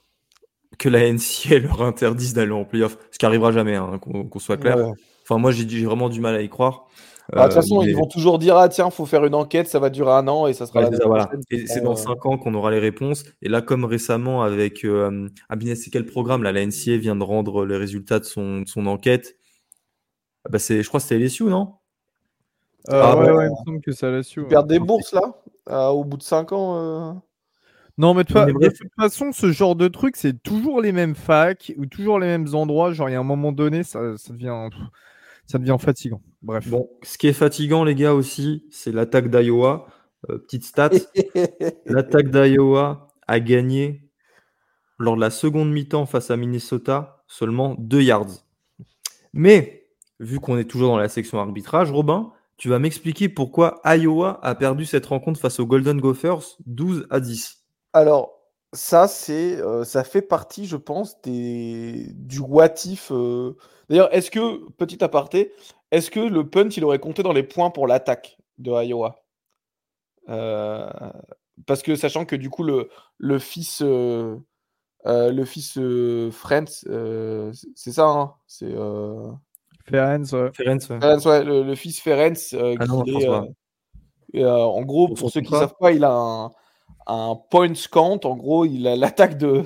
Que la NCA leur interdise d'aller en playoff, ce qui arrivera jamais, hein, qu'on soit clair. Enfin, moi, j'ai vraiment du mal à y croire. Bah, de toute façon, euh, ils vont toujours dire ah tiens, faut faire une enquête, ça va durer un an et ça sera. voilà. Et c'est dans cinq ans qu'on aura les réponses. Et là, comme récemment avec euh, c'est quel programme là, la NCA vient de rendre les résultats de son, son enquête. Ah, bah je crois que c'était LSU, non? Euh, ah, ouais, ouais, il me semble que c'est LSU. Ils perdent des bourses là, au bout de cinq ans. Non, mais de, toute façon, ce genre de truc, c'est toujours les mêmes facs ou toujours les mêmes endroits. Genre, il y a un moment donné, ça, devient, ça devient fatigant. Bref. Bon, ce qui est fatigant, les gars, aussi, c'est l'attaque d'Iowa. Euh, petite stat l'attaque d'Iowa a gagné lors de la seconde mi-temps face à Minnesota seulement 2 yards. Mais, vu qu'on est toujours dans la section arbitrage, Robin, tu vas m'expliquer pourquoi Iowa a perdu cette rencontre face aux Golden Gophers 12 à 10. Alors, ça, c'est, euh, ça fait partie, je pense, des, du what euh. D'ailleurs, est-ce que, petit aparté, est-ce que le punt, il aurait compté dans les points pour l'attaque de Iowa? Euh, Parce que sachant que du coup, le, le fils, le fils Friends, c'est ça, hein c'est. Ferenc, ouais. ouais. le, fils Ferenc, ah en gros, pour ceux qui ne savent pas, il a un un points count. En gros, l'attaque de,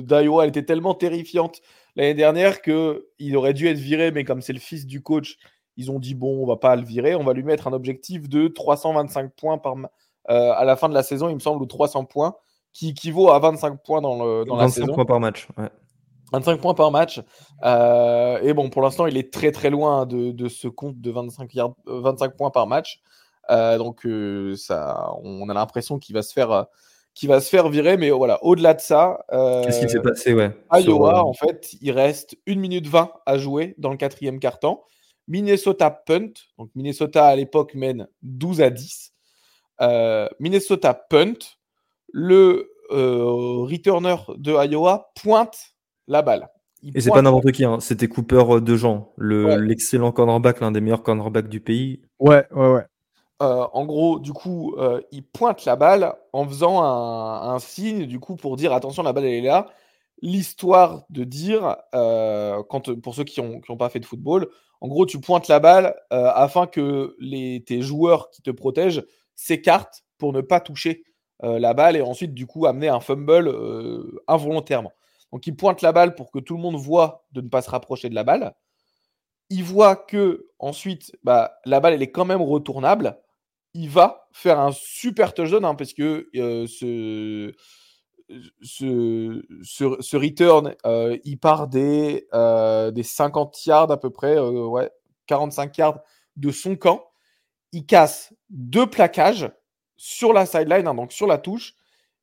d'Iowa elle était tellement terrifiante l'année dernière qu'il aurait dû être viré, mais comme c'est le fils du coach, ils ont dit bon, on va pas le virer, on va lui mettre un objectif de 325 points par euh, à la fin de la saison, il me semble, ou 300 points, qui équivaut à 25 points dans, le, dans la saison. 25 points par match. 25 points par match. Euh, et bon, pour l'instant, il est très très loin de, ce compte de 25, 25 points par match. Euh, donc euh, ça, on a l'impression qu'il va se faire euh, qui va se faire virer. Mais voilà, au-delà de ça, qu'est-ce qui s'est passé ouais, Iowa, en fait, il reste 1 minute 20 à jouer dans le quatrième quart-temps. Minnesota punt, donc Minnesota à l'époque mène 12 à 10. Minnesota punt, le returner de Iowa pointe la balle. Et c'est pas n'importe qui, hein. c'était Cooper de Jean, l'excellent cornerback, l'un des meilleurs cornerbacks du pays. Ouais, ouais, ouais. En gros, du coup, il pointe la balle en faisant un, signe, du coup, pour dire attention, la balle elle est là. L'histoire de dire, quand, pour ceux qui n'ont ont pas fait de football, en gros, tu pointes la balle afin que tes joueurs qui te protègent s'écartent pour ne pas toucher la balle et ensuite, du coup, amener un fumble involontairement. Donc, il pointe la balle pour que tout le monde voit de ne pas se rapprocher de la balle. Il voit que ensuite, bah, la balle, elle est quand même retournable. Il va faire un super touchdown hein, parce que ce, ce, ce, return, il part des, des 50 yards à peu près, ouais, 45 yards de son camp. Il casse deux plaquages sur la sideline, hein, donc sur la touche.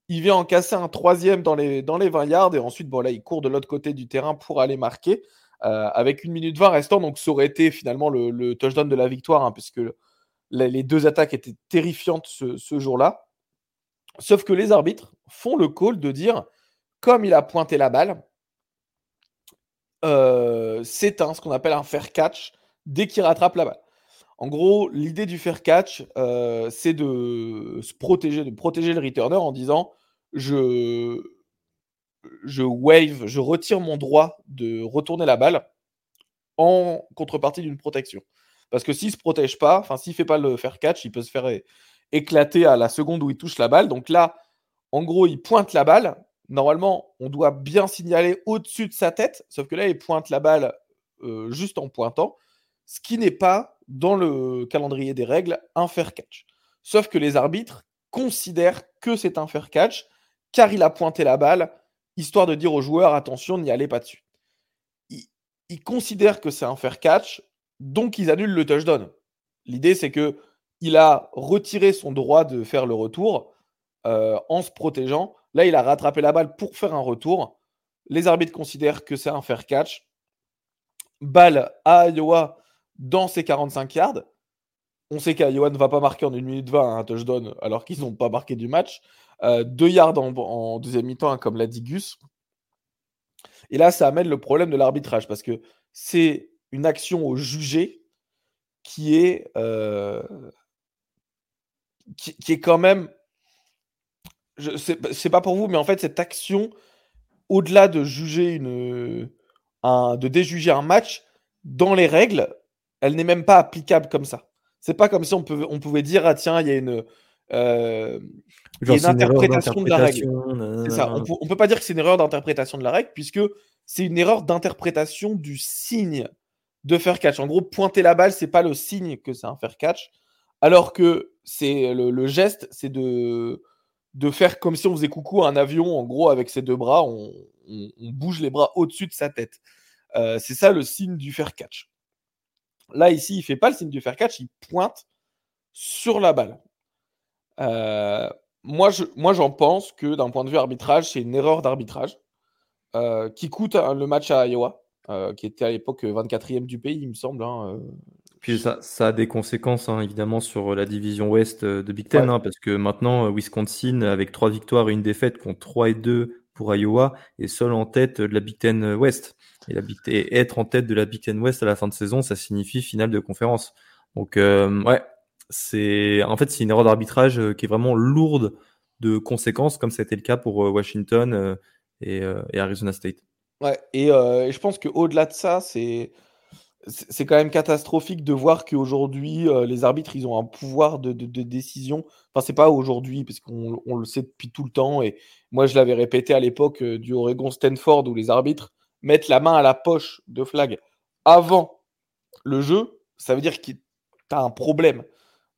Il vient en casser un troisième dans les, dans les 20 yards et ensuite, bon, là, il court de l'autre côté du terrain pour aller marquer euh, avec une minute 20 restant. Donc, ça aurait été finalement le, touchdown de la victoire, hein, puisque les deux attaques étaient terrifiantes ce, jour-là. Sauf que les arbitres font le call de dire, comme il a pointé la balle, euh, c'est un, ce qu'on appelle un fair catch dès qu'il rattrape la balle. En gros, l'idée du fair catch, euh, c'est de se protéger, de protéger le returner en disant je, je wave, je retire mon droit de retourner la balle en contrepartie d'une protection. Parce que s'il se protège pas, enfin s'il fait pas le fair catch, il peut se faire éclater à la seconde où il touche la balle. Donc là, en gros, il pointe la balle. Normalement, on doit bien signaler au-dessus de sa tête, sauf que là, il pointe la balle euh, juste en pointant, ce qui n'est pas dans le calendrier des règles un fair catch. Sauf que les arbitres considèrent que c'est un fair catch car il a pointé la balle, histoire de dire aux joueurs attention, n'y allez pas dessus. Ils, considèrent que c'est un fair catch, donc ils annulent le touchdown. L'idée, c'est que il a retiré son droit de faire le retour euh, en se protégeant. Là, il a rattrapé la balle pour faire un retour. Les arbitres considèrent que c'est un fair catch. Balle à Iowa dans ses 45 yards. On sait qu'Iowa ne va pas marquer en 1 minute 20 un touchdown alors qu'ils n'ont pas marqué du match. Euh, deux yards en, deuxième mi-temps, hein, comme l'a dit Gus. Et là, ça amène le problème de l'arbitrage parce que c'est une action au jugé qui est, euh, qui, est quand même. Je sais pas pour vous, mais en fait, cette action, au-delà de juger une, un, de déjuger un match, dans les règles, elle n'est même pas applicable comme ça. C'est pas comme si on, on pouvait dire ah tiens il y a une euh, une interprétation de la règle. On, ne peut pas dire que c'est une erreur d'interprétation de la règle puisque c'est une erreur d'interprétation du signe de faire catch. En gros, pointer la balle, c'est pas le signe que c'est un faire catch, alors que c'est le, geste, c'est de faire comme si on faisait coucou à un avion, en gros, avec ses deux bras, on, bouge les bras au-dessus de sa tête. Euh, c'est ça le signe du faire catch. Là, ici, il fait pas le signe du faire catch, il pointe sur la balle. Euh, moi, j'en pense que d'un point de vue arbitrage, c'est une erreur d'arbitrage euh, qui coûte hein, le match à Iowa, euh, qui était à l'époque 24e du pays, il me semble. Hein, Puis ça, ça, a des conséquences hein, évidemment sur la division ouest de Big Ten, parce que maintenant, Wisconsin, avec trois victoires et une défaite, contre 3 et 2 pour Iowa, est seul en tête de la Big Ten West. Et, la et être en tête de la Big Ten West à la fin de saison, ça signifie finale de conférence. Donc, ouais, c'est en fait c'est une erreur d'arbitrage euh, qui est vraiment lourde de conséquences, comme c'était le cas pour euh, Washington euh, et, Arizona State. Ouais, et, je pense qu'au-delà de ça, c'est c'est quand même catastrophique de voir qu'aujourd'hui, les arbitres, ils ont un pouvoir de, décision. Enfin, c'est pas aujourd'hui, parce qu'on le sait depuis tout le temps. Et moi, je l'avais répété à l'époque du Oregon Stanford, où les arbitres mettent la main à la poche de flag avant le jeu. Ça veut dire que tu as un problème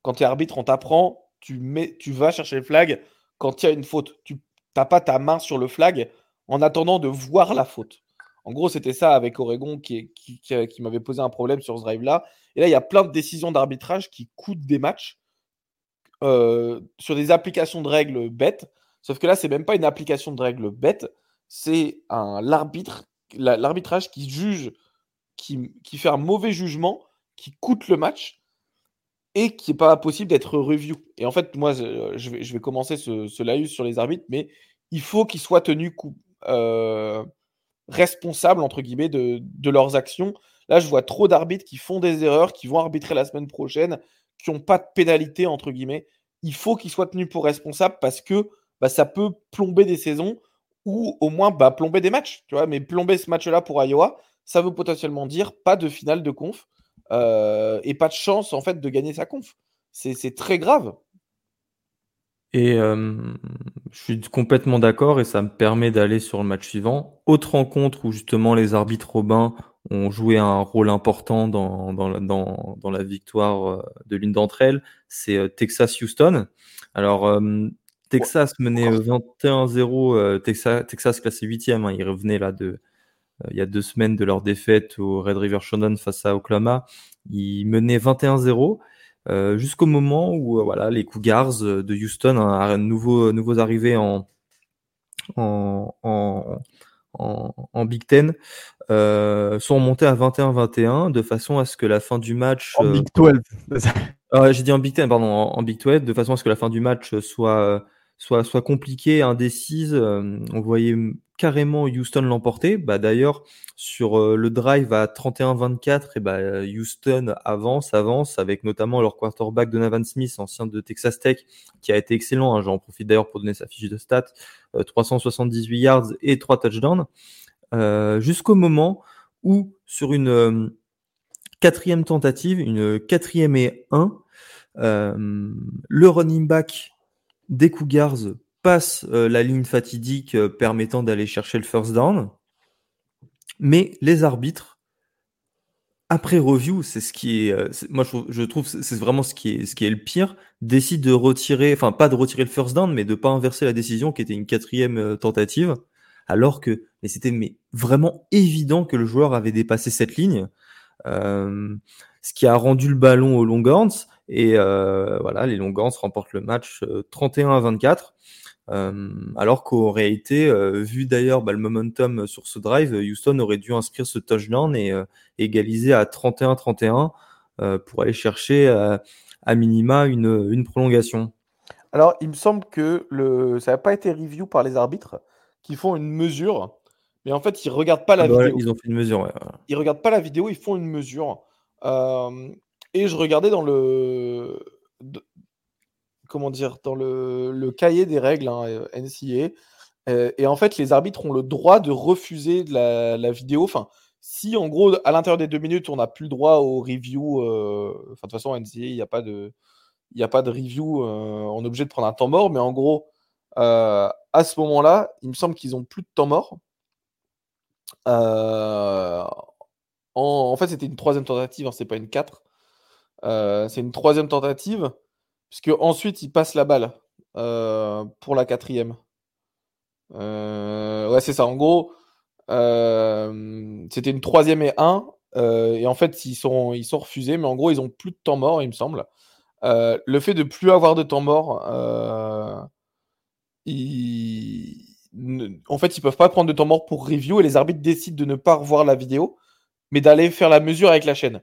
quand tu es arbitre, on t'apprend, tu, mets, tu vas chercher le flag quand il y a une faute. Tu n'as pas ta main sur le flag en attendant de voir la faute. En gros, c'était ça avec Oregon qui, qui, m'avait posé un problème sur ce drive-là. Et là, il y a plein de décisions d'arbitrage qui coûtent des matchs euh, sur des applications de règles bêtes. Sauf que là, c'est même pas une application de règles bêtes, c'est l'arbitre, l'arbitrage qui juge, qui, fait un mauvais jugement, qui coûte le match et qui n'est pas possible d'être review. Et en fait, moi, je vais, je vais commencer ce, ce laïus sur les arbitres, mais il faut qu'ils soient tenus euh, responsables, entre guillemets, de, leurs actions. Là, je vois trop d'arbitres qui font des erreurs, qui vont arbitrer la semaine prochaine, qui n'ont pas de pénalité, entre guillemets. Il faut qu'ils soient tenus pour responsables parce que bah, ça peut plomber des saisons ou au moins bah, plomber des matchs. Mais plomber ce match-là pour Iowa, ça veut potentiellement dire pas de finale de conf euh, et pas de chance en fait de gagner sa conf. C'est très grave. Et euh, je suis complètement d'accord et ça me permet d'aller sur le match suivant. Autre rencontre où justement les arbitres Robin ont joué un rôle important dans, dans, la, dans, dans la victoire euh, de l'une d'entre elles, c'est Texas-Houston. Alors, Texas menait 21-0, Texas, Texas classé 8e, hein, ils revenaient là de, euh, il y a deux semaines de leur défaite au Red River Shonen face à Oklahoma. Ils menaient 21-0 euh, jusqu'au moment où euh, voilà, les Cougars de Houston, un nouveau, nouveaux arrivés en, en, en, en, Big Ten, sont montés à 21-21 de façon à ce que la fin du match. En Big 12. J'ai dit en Big Ten, pardon, en, Big 12, de façon à ce que la fin du match soit soit, soit compliquée, indécise. on voyait carrément Houston l'emporter. Bah, D'ailleurs, sur euh, le drive à 31-24, et bah, Houston avance, avance, avec notamment leur quarterback Donovan Smith, ancien de Texas Tech, qui a été excellent. Hein. J'en profite d'ailleurs pour donner sa fiche de stats. 378 euh, yards et 3 touchdowns. Euh, jusqu'au moment où, sur une quatrième tentative, une quatrième et 1, le running back des Cougars passe euh, la ligne fatidique euh, permettant d'aller chercher le first down. Mais les arbitres, après review, c'est ce qui est, euh, moi je, trouve c'est vraiment ce qui est ce qui est le pire, décident de retirer, enfin pas de retirer le first down, mais de pas inverser la décision qui était une quatrième tentative, alors que mais c'était mais vraiment évident que le joueur avait dépassé cette ligne, ce qui a rendu le ballon aux Longhorns et voilà les Longhorns remportent le match 31 à 24. Euh, alors qu'en réalité, euh, vu d'ailleurs bah, le momentum sur ce drive, Houston aurait dû inscrire ce touchdown et euh, égaliser à 31-31 pour aller chercher à minima une, une, prolongation. Alors, il me semble que le... ça n'a pas été review par les arbitres qui font une mesure, mais en fait, ils ne regardent pas la ah bah vidéo. Ils ont fait une mesure, ouais. Ils regardent pas la vidéo, ils font une mesure. Et je regardais dans le comment dire, dans le, cahier des règles hein, euh, NCA. Euh, et en fait, les arbitres ont le droit de refuser la, vidéo. Enfin, si en gros, à l'intérieur des deux minutes, on n'a plus le droit au review, euh, de toute façon, NCA, il n'y a pas de. Il a pas de review, on est obligé de prendre un temps mort, mais en gros, à ce moment-là, il me semble qu'ils ont plus de temps mort. En, fait, c'était une troisième tentative, hein, c'est pas une 4. C'est une troisième tentative. Puisque ensuite, il passe la balle euh, pour la quatrième. Euh, ouais, c'est ça. En gros, euh, c'était une troisième et un. et en fait, ils sont, ils sont refusés. Mais en gros, ils ont plus de temps mort, il me semble. le fait de plus avoir de temps mort, en fait, ils peuvent pas prendre de temps mort pour review et les arbitres décident de ne pas revoir la vidéo, mais d'aller faire la mesure avec la chaîne.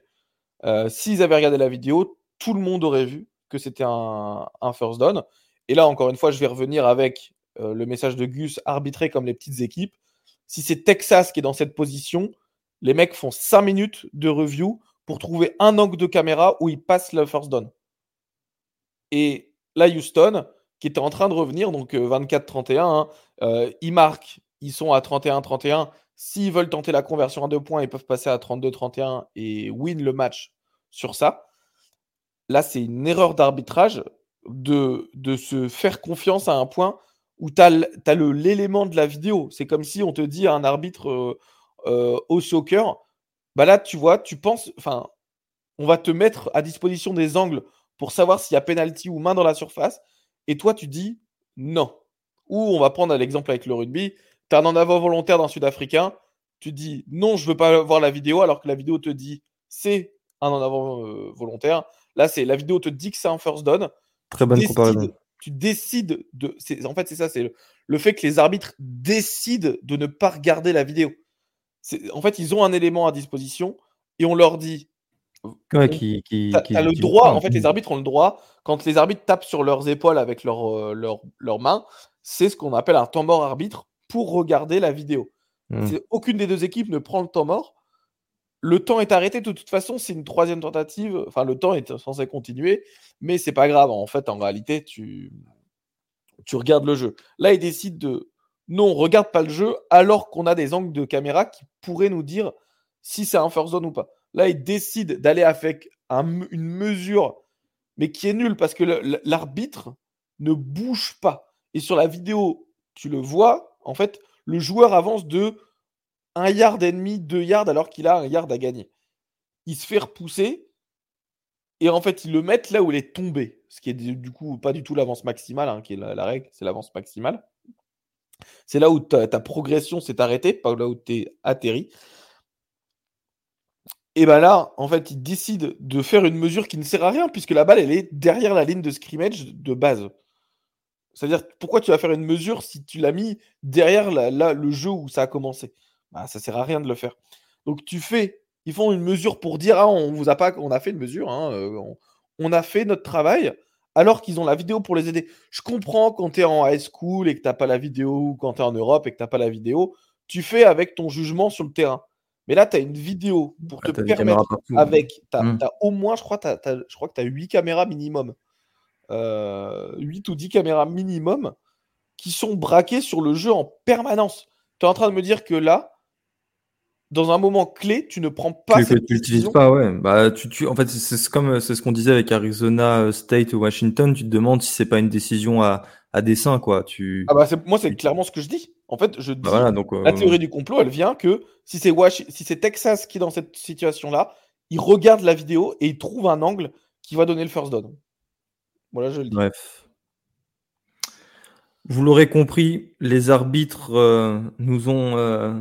S'ils avaient regardé la vidéo, tout le monde aurait vu que c'était un, first down. Et là, encore une fois, je vais revenir avec euh, le message de Gus, arbitré comme les petites équipes. Si c'est Texas qui est dans cette position, les mecs font 5 minutes de review pour trouver un angle de caméra où ils passent le first down. Et là, Houston, qui était en train de revenir, donc 24-31, euh, hein, euh, ils marquent, ils sont à 31-31. S'ils veulent tenter la conversion à deux points, ils peuvent passer à 32-31 et win le match sur ça. Là, c'est une erreur d'arbitrage de, de se faire confiance à un point où tu as, l'élément de la vidéo. C'est comme si on te dit à un arbitre euh, euh, au soccer, bah là, tu vois, tu penses, enfin, on va te mettre à disposition des angles pour savoir s'il y a penalty ou main dans la surface. Et toi, tu dis non. Ou on va prendre l'exemple avec le rugby. Tu as un en avant volontaire d'un Sud-Africain. Tu dis non, je veux pas voir la vidéo, alors que la vidéo te dit c'est un en avant euh, volontaire. Là, c'est la vidéo te dit que c'est un first down. Très bonne comparaison. Tu décides de. En fait, c'est ça, c'est le, fait que les arbitres décident de ne pas regarder la vidéo. En fait, ils ont un élément à disposition et on leur dit. Ouais, qui, qui, as, le droit, en fait, les arbitres ont le droit, quand les arbitres tapent sur leurs épaules avec leurs leur, leur mains, c'est ce qu'on appelle un temps mort arbitre pour regarder la vidéo. Hmm. Aucune des deux équipes ne prend le temps mort. Le temps est arrêté. De toute façon, c'est une troisième tentative. Enfin, le temps est censé continuer, mais c'est pas grave. En fait, en réalité, tu, tu regardes le jeu. Là, ils décident de non, on regarde pas le jeu, alors qu'on a des angles de caméra qui pourraient nous dire si c'est un first zone ou pas. Là, ils décident d'aller avec une mesure, mais qui est nulle parce que l'arbitre ne bouge pas. Et sur la vidéo, tu le vois, en fait, le joueur avance de un yard et demi, deux yards, alors qu'il a un yard à gagner. Il se fait repousser, et en fait, ils le mettent là où il est tombé. Ce qui est du coup pas du tout l'avance maximale, hein, qui est la, règle, c'est l'avance maximale. C'est là où ta, progression s'est arrêtée, pas là où tu es atterri. Et bien là, en fait, ils décident de faire une mesure qui ne sert à rien, puisque la balle, elle est derrière la ligne de scrimmage de base. C'est-à-dire, pourquoi tu vas faire une mesure si tu l'as mis derrière le jeu où ça a commencé? Bah, Ça sert à rien de le faire. Donc tu fais, ils font une mesure pour dire, ah, on vous a pas, on a fait une mesure, hein, euh, on, a fait notre travail, alors qu'ils ont la vidéo pour les aider. Je comprends quand tu es en high school et que tu n'as pas la vidéo, ou quand tu es en Europe et que tu n'as pas la vidéo, tu fais avec ton jugement sur le terrain. Mais là, tu as une vidéo pour te permettre, avec, tu as, mmh. au moins, je crois, je crois que tu as 8 caméras minimum. 8 euh, ou 10 caméras minimum qui sont braquées sur le jeu en permanence. Tu es en train de me dire que là, dans un moment clé, tu ne prends pas. Que, tu n'utilises pas, ouais. Bah, tu, tu, en fait, c'est comme c'est ce qu'on disait avec Arizona euh, State ou Washington. Tu te demandes si c'est pas une décision à, à dessein, quoi. Tu... Ah bah moi, c'est clairement ce que je dis. En fait, je bah dis donc, la euh, théorie du complot, elle vient que si c'est si c'est Texas qui est dans cette situation-là, il regarde la vidéo et il trouve un angle qui va donner le first down. Voilà, je le dis. Bref. Vous l'aurez compris, les arbitres euh, nous ont, euh,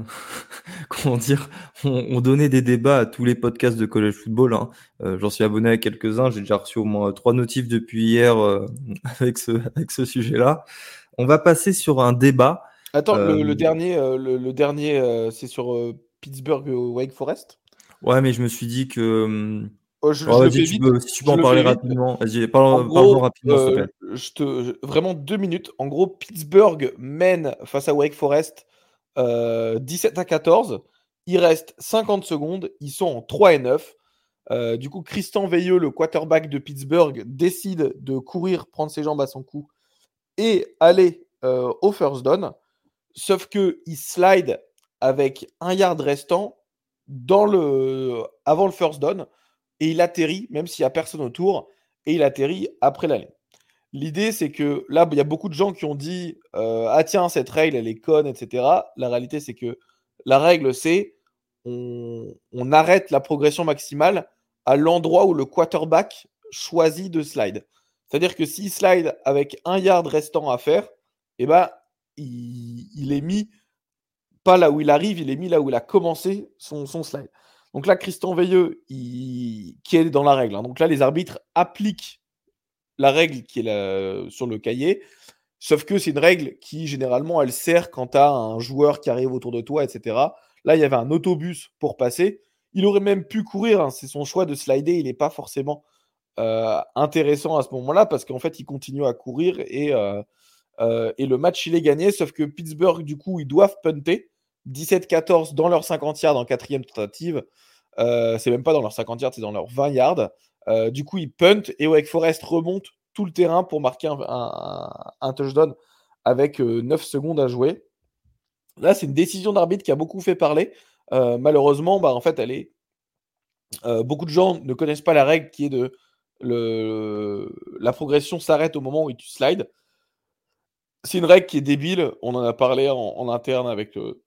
comment dire, ont, donné des débats à tous les podcasts de college football. Hein. Euh, j'en suis abonné à quelques-uns. J'ai déjà reçu au moins trois notifs depuis hier avec ce, avec ce sujet-là. On va passer sur un débat. Attends, le, dernier, le, dernier, c'est sur Pittsburgh Wake Forest? Ouais, mais je me suis dit que Oh, je, oh, si tu peux en parler rapidement. Vas-y, parle, rapidement, euh, je te, vraiment deux minutes. En gros, Pittsburgh mène face à Wake Forest 17 euh, à 14. Il reste 50 secondes. Ils sont en 3 et 9. Euh, du coup, Christian Veilleux, le quarterback de Pittsburgh, décide de courir, prendre ses jambes à son cou et aller au first down. Sauf qu'il slide avec un yard restant dans le, avant le first down et il atterrit, même s'il n'y a personne autour, et il atterrit après la ligne. L'idée, c'est que là, il y a beaucoup de gens qui ont dit euh, Ah, tiens, cette règle, elle est conne, etc. La réalité, c'est que la règle, c'est on, arrête la progression maximale à l'endroit où le quarterback choisit de slide. C'est-à-dire que s'il slide avec un yard restant à faire, eh ben, il, est mis pas là où il arrive, il est mis là où il a commencé son slide. Donc là, Christian Veilleux, qui est dans la règle. Hein. Donc là, les arbitres appliquent la règle qui est sur le cahier. Sauf que c'est une règle qui, généralement, elle sert quand tu as un joueur qui arrive autour de toi, etc. Là, il y avait un autobus pour passer. Il aurait même pu courir. Hein. C'est son choix de slider. Il n'est pas forcément euh, intéressant à ce moment-là parce qu'en fait, il continue à courir et, euh, euh, et le match, il est gagné. Sauf que Pittsburgh, du coup, ils doivent punter. 17-14 dans leur 50 yards en quatrième tentative. Euh, c'est même pas dans leur 50 yards, c'est dans leur 20 yards. Euh, du coup, ils punt et Wake Forest remonte tout le terrain pour marquer un, touchdown avec 9 euh, secondes à jouer. Là, c'est une décision d'arbitre qui a beaucoup fait parler. malheureusement, bah, en fait, elle est. beaucoup de gens ne connaissent pas la règle qui est de la progression s'arrête au moment où tu slides. C'est une règle qui est débile. On en a parlé en, en interne avec le,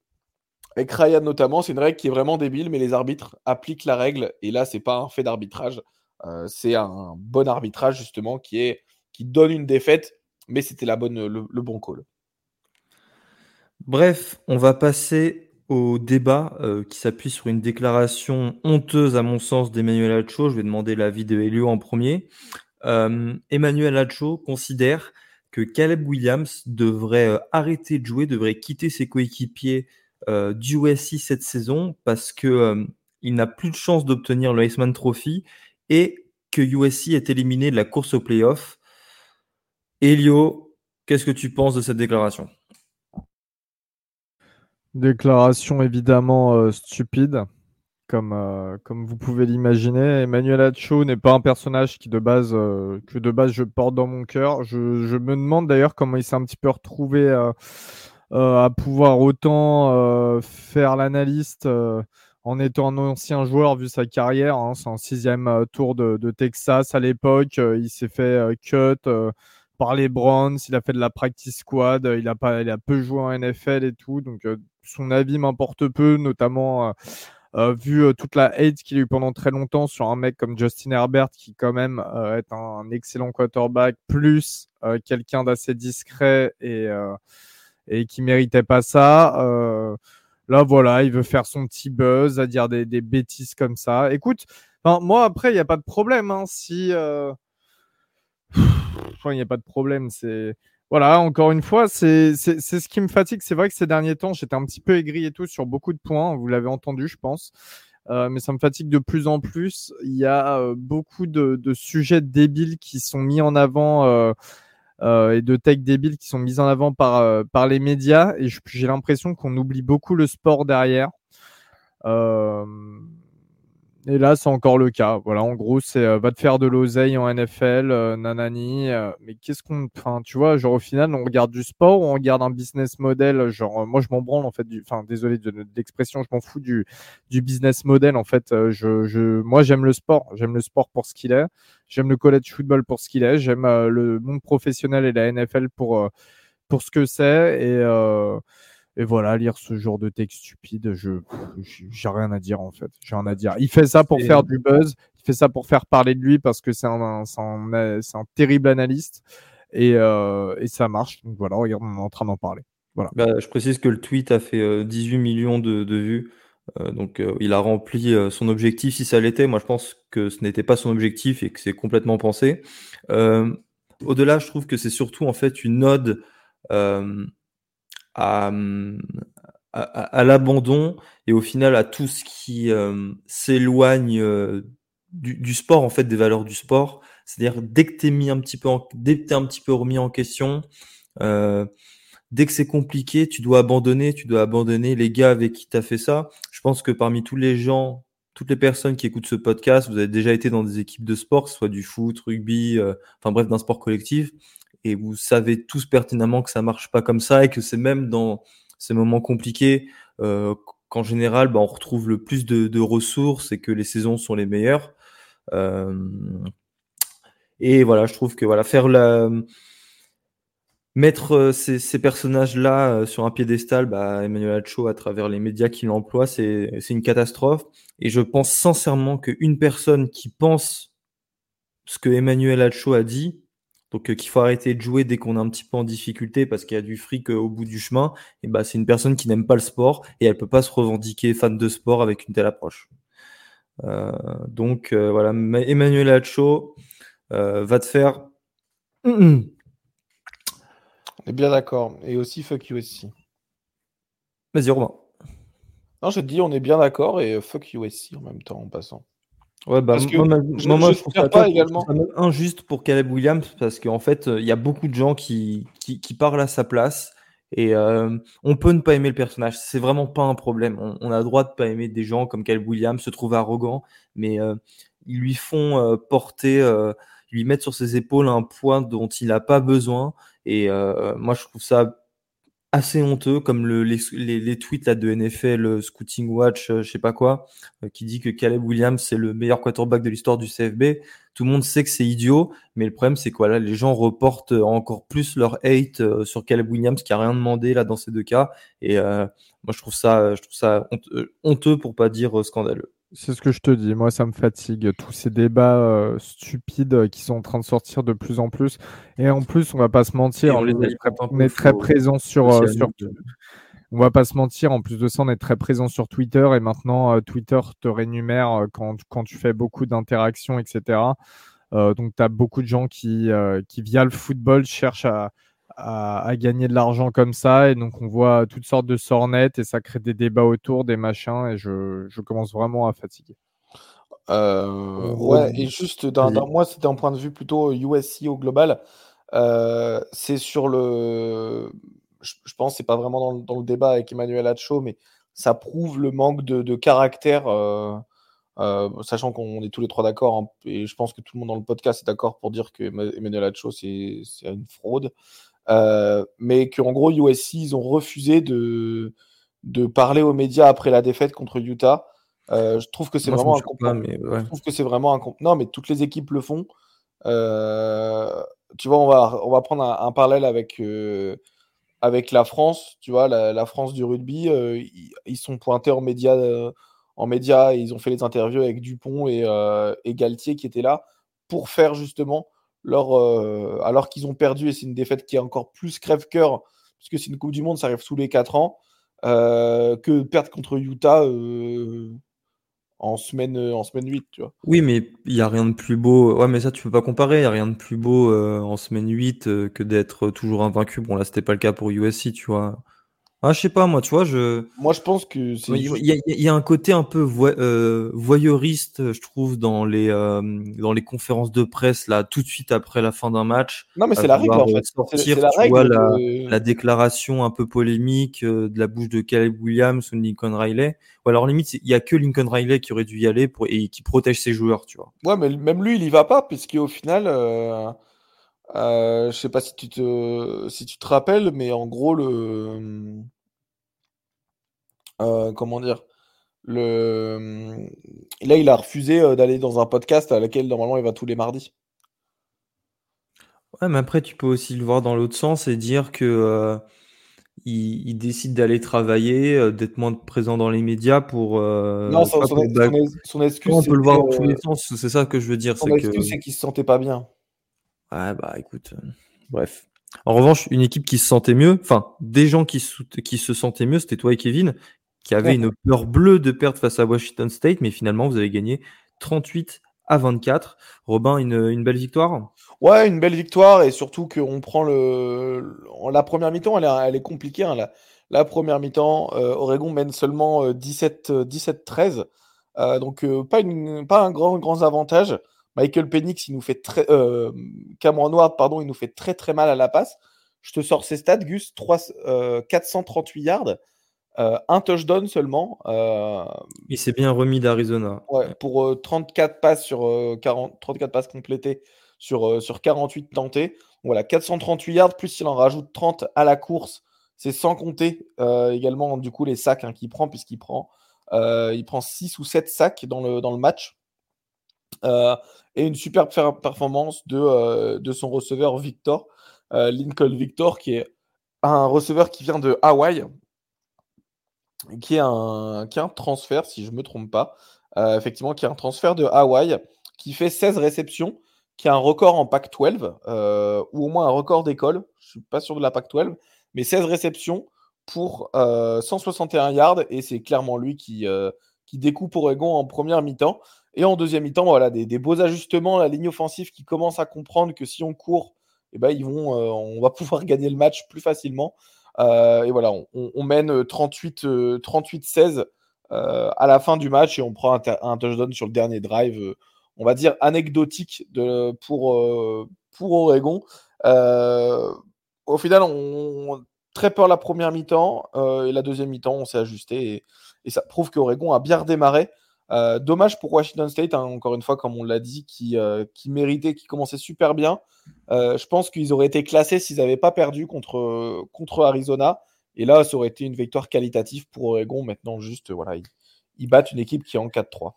avec Ryan notamment, c'est une règle qui est vraiment débile, mais les arbitres appliquent la règle. Et là, c'est pas un fait d'arbitrage, euh, c'est un bon arbitrage justement qui donne une défaite, mais c'était le, bon call. Bref, on va passer au débat euh, qui s'appuie sur une déclaration honteuse à mon sens d'Emmanuel Hacho. Je vais demander l'avis de Helio en premier. Euh, Emmanuel Hacho considère que Caleb Williams devrait arrêter de jouer, devrait quitter ses coéquipiers du USC cette saison parce que euh, il n'a plus de chance d'obtenir le Iceman Trophy et que USC est éliminé de la course au playoff. Elio, qu'est-ce que tu penses de cette déclaration? Déclaration évidemment stupide comme, euh, comme vous pouvez l'imaginer. Emmanuel Acho n'est pas un personnage qui de base, euh, que de base je porte dans mon cœur. Je, me demande d'ailleurs comment il s'est un petit peu retrouvé euh, à pouvoir autant faire l'analyste en étant un ancien joueur vu sa carrière. Hein. C'est un sixième tour de, Texas à l'époque. il s'est fait cut par les Browns. Il a fait de la practice squad. Il a, pas, il a peu joué en NFL et tout. Donc son avis m'importe peu, notamment euh, vu euh, toute la hate qu'il a eu pendant très longtemps sur un mec comme Justin Herbert, qui quand même euh, est un, excellent quarterback, plus quelqu'un d'assez discret et, et qui méritait pas ça. là, voilà, il veut faire son petit buzz, à dire des, bêtises comme ça. Écoute, moi, après, il n'y a pas de problème. Hein, si. il n'y a pas de problème. C'est voilà, encore une fois, c'est ce qui me fatigue. C'est vrai que ces derniers temps, j'étais un petit peu aigri et tout sur beaucoup de points. Vous l'avez entendu, je pense. Euh, mais ça me fatigue de plus en plus. Il y a euh, beaucoup de, sujets débiles qui sont mis en avant euh, et de tech débiles qui sont mis en avant par, par les médias. Et j'ai l'impression qu'on oublie beaucoup le sport derrière. Et là, c'est encore le cas. Voilà, en gros, c'est euh, va te faire de l'oseille en NFL, euh, nanani. Euh, mais qu'est-ce qu'on. Enfin, tu vois, genre au final, on regarde du sport ou on regarde un business model. Genre, moi, je m'en branle en fait. Enfin, désolé de, l'expression, je m'en fous du, du business model. En fait, je, je... moi, j'aime le sport. J'aime le sport pour ce qu'il est. J'aime le college football pour ce qu'il est. J'aime le monde professionnel et la NFL pour, pour ce que c'est. Et et voilà, lire ce genre de texte stupide, je j'ai rien à dire en fait. J'ai rien à dire. Il fait ça pour faire du buzz, il fait ça pour faire parler de lui parce que c'est un, un, un, terrible analyste et, euh, et, ça marche. Donc voilà, regarde, on est en train d'en parler. Voilà. Bah, je précise que le tweet a fait 18 euh, millions de, de vues. Euh, donc euh, il a rempli euh, son objectif si ça l'était. Moi je pense que ce n'était pas son objectif et que c'est complètement pensé. Au-delà, je trouve que c'est surtout en fait une ode à, à, l'abandon et au final à tout ce qui euh, s'éloigne euh, du, du, sport, en fait, des valeurs du sport. C'est-à-dire dès que t'es mis un petit peu, en, dès que t'es un petit peu remis en question, euh, dès que c'est compliqué, tu dois abandonner, tu dois abandonner les gars avec qui t'as fait ça. Je pense que parmi tous les gens, toutes les personnes qui écoutent ce podcast, vous avez déjà été dans des équipes de sport, que ce soit du foot, rugby, enfin bref, d'un sport collectif et vous savez tous pertinemment que ça marche pas comme ça et que c'est même dans ces moments compliqués euh, qu'en général bah, on retrouve le plus de, de, ressources et que les saisons sont les meilleures. Euh, et voilà, je trouve que voilà faire la mettre euh, ces, personnages-là euh, sur un piédestal, bah, Emmanuel Acho, à travers les médias qui l'emploient, c'est une catastrophe. Et je pense sincèrement qu'une personne qui pense ce que Emmanuel Acho a dit, donc euh, qu'il faut arrêter de jouer dès qu'on est un petit peu en difficulté parce qu'il y a du fric au bout du chemin, et bah, c'est une personne qui n'aime pas le sport et elle peut pas se revendiquer fan de sport avec une telle approche. Donc voilà, Emmanuel Hacho va te faire. On est bien d'accord. Et aussi fuck USC. Vas-y, Romain. Non, je te dis, on est bien d'accord et fuck USC en même temps en passant. Ouais, bah, parce que moi, moi, je, trouve ça, pas également. injuste pour Caleb Williams parce qu'en fait, il y a beaucoup de gens qui, qui, qui parlent à sa place et euh, on peut ne pas aimer le personnage. C'est vraiment pas un problème. On, a le droit de pas aimer des gens comme Caleb Williams, se trouve arrogant, mais euh, ils lui font euh, porter, lui mettent sur ses épaules un poids dont il n'a pas besoin. Et moi, je trouve ça assez honteux, comme le, les, les, tweets là, de NFL, euh, Scouting Watch, euh, je sais pas quoi, euh, qui dit que Caleb Williams c'est le meilleur quarterback de l'histoire du CFB. Tout le monde sait que c'est idiot, mais le problème c'est quoi là Les gens reportent encore plus leur hate sur Caleb Williams qui a rien demandé là dans ces deux cas. Et moi je trouve ça, je trouve ça honteux pour pas dire scandaleux. C'est ce que je te dis. Moi, ça me fatigue. Tous ces débats euh, stupides qui sont en train de sortir de plus en plus. Et en plus, on va pas se mentir, on, est très présent sur, euh, sur, On va pas se mentir. En plus de ça, on est très présent sur Twitter. Et maintenant, euh, Twitter te rémunère quand, quand tu fais beaucoup d'interactions, etc. donc, tu as beaucoup de gens qui, qui, via le football, cherchent à, à, gagner de l'argent comme ça. Et donc, on voit toutes sortes de sornettes et ça crée des débats autour, des machins. Et je, je commence vraiment à fatiguer. Euh, ouais, et juste d'un moi, c'était un point de vue plutôt USC au global. Euh, c'est sur le. je, pense, c'est pas vraiment dans, le débat avec Emmanuel Hacho, mais ça prouve le manque de, caractère, sachant qu'on est tous les trois d'accord, hein, et je pense que tout le monde dans le podcast est d'accord pour dire que Emmanuel Hacho, c'est une fraude. Mais qu'en gros, USC, ils ont refusé de, de parler aux médias après la défaite contre Utah. je trouve que c'est vraiment un mais Je trouve que c'est vraiment un Non, mais toutes les équipes le font. tu vois, on va, on va prendre un, parallèle avec, avec la France. Tu vois, la, France du rugby, ils, sont pointés en médias, en médias ils ont fait les interviews avec Dupont et, et Galtier qui étaient là pour faire justement leur. alors qu'ils ont perdu et c'est une défaite qui est encore plus crève-cœur, puisque c'est une Coupe du Monde, ça arrive sous les 4 ans. que perdre contre Utah en semaine, euh, en semaine 8, tu vois. Oui, mais il n'y a rien de plus beau. Ouais, mais ça, tu peux pas comparer. Il n'y a rien de plus beau euh, en semaine 8 euh, que d'être toujours invaincu. Bon, là, c'était pas le cas pour USC, tu vois. Ah, je sais pas, moi, tu vois, je. Moi, je pense que c'est. Il y, a un côté un peu euh, voyeuriste, je trouve, dans les euh, dans les conférences de presse là, tout de suite après la fin d'un match. Non, mais c'est la règle en fait. Sortir, la, tu vois, la, déclaration un peu polémique euh, de la bouche de Caleb Williams ou Lincoln Riley. Ou alors limite, il y a que Lincoln Riley qui aurait dû y aller pour et qui protège ses joueurs, tu vois. Ouais, mais même lui, il y va pas, puisqu'au final. Je sais pas si tu te si tu te rappelles, mais en gros le euh, comment dire le là il a refusé euh, d'aller dans un podcast à laquelle normalement il va tous les mardis. Ouais, mais après tu peux aussi le voir dans l'autre sens et dire que euh, il, décide d'aller travailler, d'être moins présent dans les médias pour. non, son, excuse. On peut le voir dans tous les sens, c'est ça que je veux dire. Son excuse, c'est qu'il se sentait pas bien. Ouais, bah écoute, bref. En revanche, une équipe qui se sentait mieux, enfin, des gens qui, qui se sentaient mieux, c'était toi et Kevin, qui avait une peur bleue de perdre face à Washington State, mais finalement, vous avez gagné 38 à 24. Robin, une, belle victoire? Ouais, une belle victoire, et surtout qu'on prend le. La première mi-temps, elle, est compliquée. Hein, la, première mi-temps, euh, Oregon mène seulement 17-13. Euh, euh, donc, pas, une, pas un grand, grand avantage. Michael Penix, il nous fait très. Cameron Ward, pardon, il nous fait très très mal à la passe. Je te sors ces stats, Gus 3, 438 yards. Euh, un touchdown seulement. Euh, il s'est bien remis d'Arizona. pour 34 euh, passes sur 40, 34 passes complétées sur, sur 48 tentés. Voilà, 438 yards, plus il en rajoute 30 à la course. C'est sans compter également du coup les sacs hein, qu'il prend, puisqu'il prend, il prend 6 ou 7 sacs dans le, dans le match. et une superbe performance de, de son receveur Victor, Lincoln Victor, qui est un receveur qui vient de Hawaï, qui est un, transfert, si je ne me trompe pas, euh, effectivement, qui est un transfert de Hawaï, qui fait 16 réceptions, qui a un record en Pac-12, euh, ou au moins un record d'école, je ne suis pas sûr de la Pac-12, mais 16 réceptions pour 161 euh, yards, et c'est clairement lui qui, qui découpe Oregon en première mi-temps. Et en deuxième mi-temps, voilà, des, beaux ajustements, la ligne offensive qui commence à comprendre que si on court, eh ben, on va pouvoir gagner le match plus facilement. Euh, et voilà, on, mène 38, euh, 16 euh, à la fin du match et on prend un, touchdown sur le dernier drive, on va dire anecdotique pour, pour Oregon. au final, on, très peur la première mi-temps et la deuxième mi-temps, on s'est ajusté et, et, ça prouve qu'Oregon a bien redémarré. Euh, dommage pour Washington State, hein, encore une fois, comme on l'a dit, qui, euh, méritait, qui commençait super bien. Euh, je pense qu'ils auraient été classés s'ils n'avaient pas perdu contre, contre Arizona. Et là, ça aurait été une victoire qualitative pour Oregon. Maintenant, juste, voilà, ils battent une équipe qui est en 4-3.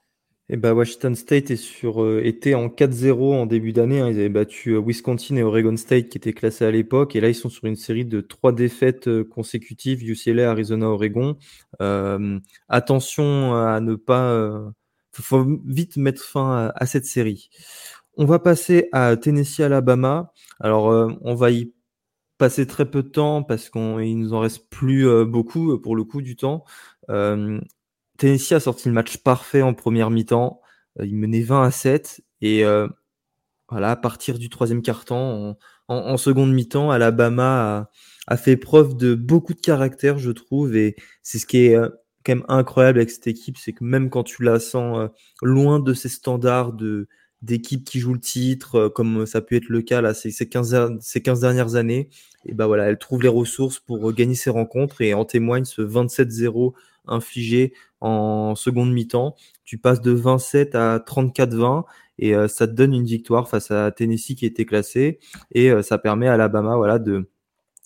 Et bah Washington State est sur, euh, était en 4-0 en début d'année. Hein. Ils avaient battu euh, Wisconsin et Oregon State qui étaient classés à l'époque. Et là, ils sont sur une série de trois défaites euh, consécutives UCLA, Arizona, Oregon. attention à ne pas. Il faut vite mettre fin à, cette série. On va passer à Tennessee, Alabama. Alors, on va y passer très peu de temps parce qu'il nous en reste plus beaucoup pour le coup du temps. Tennessee a sorti le match parfait en première mi-temps. Euh, il menait 20 à 7. Et euh, voilà, à partir du troisième quart-temps, en, seconde mi-temps, Alabama a, fait preuve de beaucoup de caractère, je trouve. Et c'est ce qui est euh, quand même incroyable avec cette équipe, c'est que même quand tu la sens loin de ses standards de d'équipes qui jouent le titre, comme ça peut être le cas là, ces, ces, 15, ces 15 dernières années. Et bah voilà, elle trouve les ressources pour gagner ses rencontres et en témoigne ce 27-0 infligé en seconde mi-temps. Tu passes de 27 à 34-20 et ça te donne une victoire face à Tennessee qui était classé et ça permet à Alabama voilà de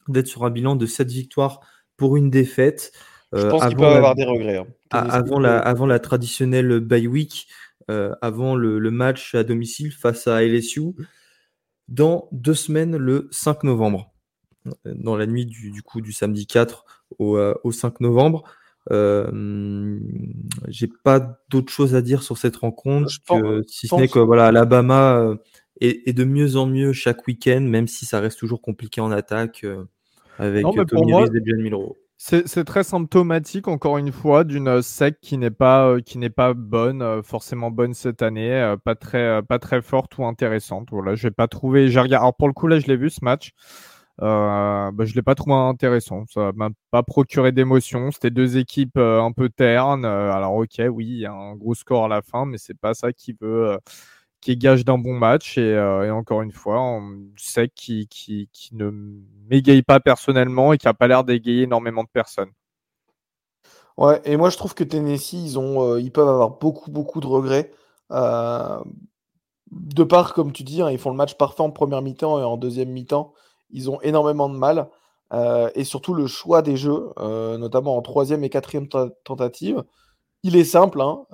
d'être sur un bilan de 7 victoires pour une défaite. Je pense qu'ils peuvent avoir des regrets. Hein. Avant, la, avant la traditionnelle bye week, euh, avant le, match à domicile face à LSU, dans deux semaines, le 5 novembre. Dans la nuit du, coup du samedi 4 au, euh, au 5 novembre. Euh, j'ai pas d'autre chose à dire sur cette rencontre, si ce n'est que voilà, Alabama est, est, de mieux en mieux chaque week-end, même si ça reste toujours compliqué en attaque avec Tommy et John Milrow. C'est très symptomatique, encore une fois, d'une euh, sec qui n'est pas, euh, qui pas bonne, euh, forcément bonne cette année, pas, très, pas très forte ou intéressante. Voilà, je n'ai pas trouvé. Alors, pour le coup, là, je l'ai vu ce match. Euh, bah, je l'ai pas trouvé intéressant. Ça m'a pas procuré d'émotion. C'était deux équipes un peu ternes. alors ok, oui, il y a un gros score à la fin, mais c'est pas ça qui veut qui est gage d'un bon match. Et, euh, encore une fois, on sait qui, ne m'égaye pas personnellement et qui n'a pas l'air d'égayer énormément de personnes. Ouais, et moi je trouve que Tennessee, ils, ont, euh, ils peuvent avoir beaucoup, beaucoup de regrets. Euh, de part, comme tu dis, hein, ils font le match parfait en première mi-temps et en deuxième mi-temps, ils ont énormément de mal. et surtout le choix des jeux, notamment en troisième et quatrième tentative, il est simple. Hein,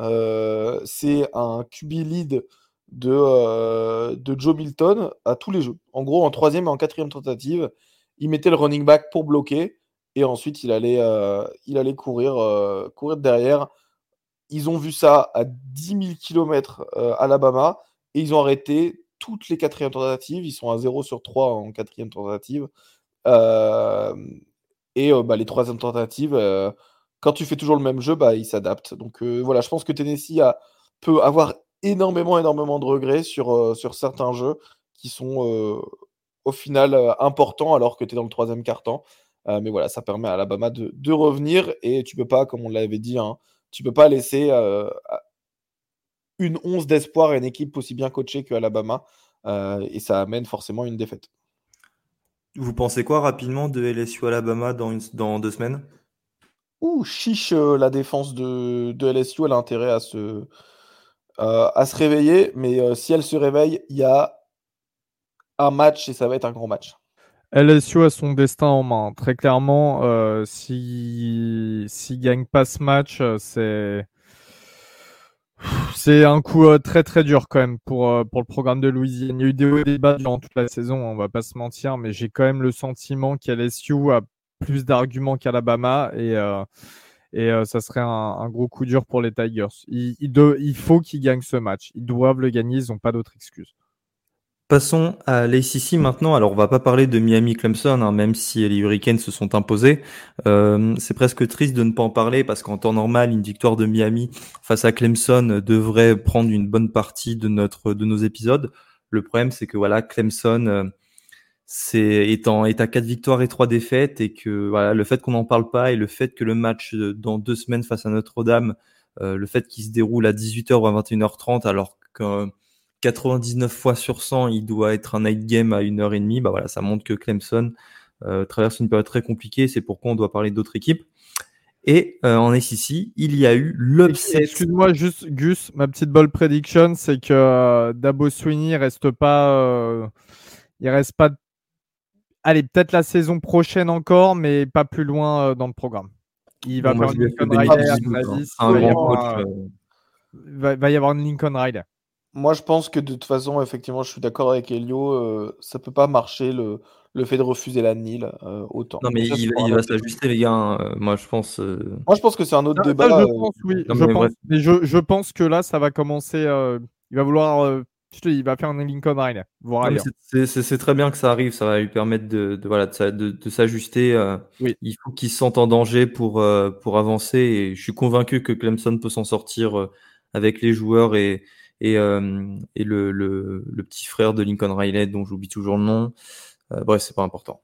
c'est un QB lead de, euh, de Joe Milton à tous les jeux. En gros, en troisième et en quatrième tentative, il mettait le running back pour bloquer et ensuite il allait, euh, il allait courir, euh, courir derrière. Ils ont vu ça à 10 000 km Alabama et ils ont arrêté toutes les quatrièmes tentatives. Ils sont à 0 sur 3 en quatrième tentative. et bah, les troisièmes tentatives, quand tu fais toujours le même jeu, bah, ils s'adaptent. Donc voilà, je pense que Tennessee peut avoir énormément, énormément de regrets sur, euh, sur certains jeux qui sont euh, au final euh, importants alors que tu es dans le troisième quart-temps. mais voilà, ça permet à Alabama de, de, revenir et tu peux pas, comme on l'avait dit, hein, tu peux pas laisser une once d'espoir à une équipe aussi bien coachée que Alabama et ça amène forcément une défaite. Vous pensez quoi rapidement de LSU Alabama dans, dans deux semaines? Ouh, chiche, la défense de, de LSU, elle a intérêt à se, euh, à se réveiller, mais euh, si elle se réveille, il y a un match et ça va être un grand match. LSU a son destin en main. Très clairement, euh, s'il si, gagne pas ce match, c'est c'est un coup très très dur quand même pour, pour le programme de Louisiane. Il y a eu des bas durant toute la saison, on va pas se mentir, mais j'ai quand même le sentiment qu'LSU a plus d'arguments qu'Alabama et et euh, ça serait un, gros coup dur pour les Tigers. Il, il, faut qu'ils gagnent ce match. Ils doivent le gagner. Ils n'ont pas d'autre excuse. Passons à l'ACC maintenant. Alors, on va pas parler de Miami-Clemson, hein, même si les Hurricanes se sont imposés. Euh, c'est presque triste de ne pas en parler parce qu'en temps normal, une victoire de Miami face à Clemson devrait prendre une bonne partie de notre de nos épisodes. Le problème, c'est que voilà, Clemson euh, c'est étant est à quatre victoires et trois défaites et que voilà le fait qu'on n'en parle pas et le fait que le match dans deux semaines face à Notre-Dame, euh, le fait qu'il se déroule à 18h ou à 21h30 alors que 99 fois sur 100 il doit être un night game à 1h30, bah voilà ça montre que Clemson euh, traverse une période très compliquée. C'est pourquoi on doit parler d'autres équipes. Et euh, en SEC, il y a eu l'upset. Excuse-moi juste, Gus, ma petite ball prediction, c'est que Dabo Sweeney reste pas, il reste pas allez, peut-être la saison prochaine encore, mais pas plus loin euh, dans le programme. Il va faire Lincoln Rider, va, va, y avoir une Lincoln Rider. Moi, je pense que de toute façon, effectivement, je suis d'accord avec Elio. Euh, ça peut pas marcher le, le fait de refuser la NIL euh, autant. Non, mais il, va s'ajuster, les gars. moi, je pense. Moi, je pense que c'est un autre débat. je pense, oui. je, pense, mais je, je, pense que là, ça va commencer. il va vouloir il va faire un Lincoln Riley. C'est très bien que ça arrive, ça va lui permettre de, voilà, de, s'ajuster. Euh, il faut qu'il se sente en danger pour, euh, pour avancer et je suis convaincu que Clemson peut s'en sortir euh, avec les joueurs et, et, et le, le, petit frère de Lincoln Riley dont j'oublie toujours le nom. bref, c'est pas important.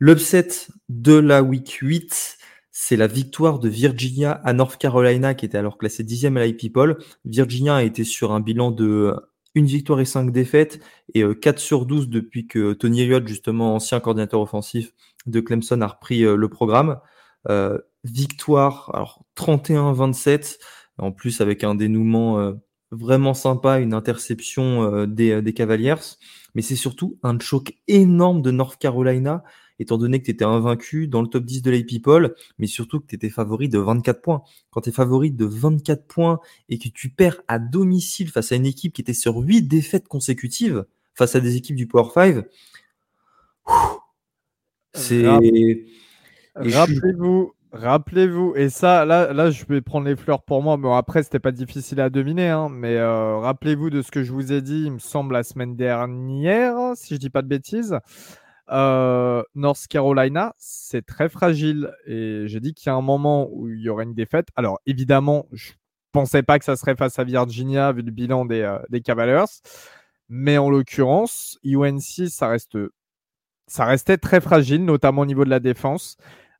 L'upset de la week 8, c'est la victoire de Virginia à North Carolina qui était alors classée dixième à l'IP People. Virginia a été sur un bilan de une victoire et cinq défaites, et 4 sur 12 depuis que Tony Elliott, justement ancien coordinateur offensif de Clemson, a repris le programme. victoire, alors 31-27, en plus avec un dénouement vraiment sympa, une interception des, des Cavaliers, mais c'est surtout un choc énorme de North Carolina étant donné que tu étais invaincu dans le top 10 de l'AP People, mais surtout que tu étais favori de 24 points. Quand tu es favori de 24 points et que tu perds à domicile face à une équipe qui était sur 8 défaites consécutives, face à des équipes du Power 5, c'est... Rappelez-vous, Rappelez-vous, et ça, là, là, je vais prendre les fleurs pour moi. Bon, après, c'était pas difficile à deviner, hein, mais euh, rappelez-vous de ce que je vous ai dit, il me semble, la semaine dernière, si je dis pas de bêtises. Euh, North Carolina, c'est très fragile. Et j'ai dit qu'il y a un moment où il y aurait une défaite. Alors, évidemment, je pensais pas que ça serait face à Virginia, vu le bilan des, euh, des Cavaliers. Mais en l'occurrence, UNC, ça, reste, ça restait très fragile, notamment au niveau de la défense.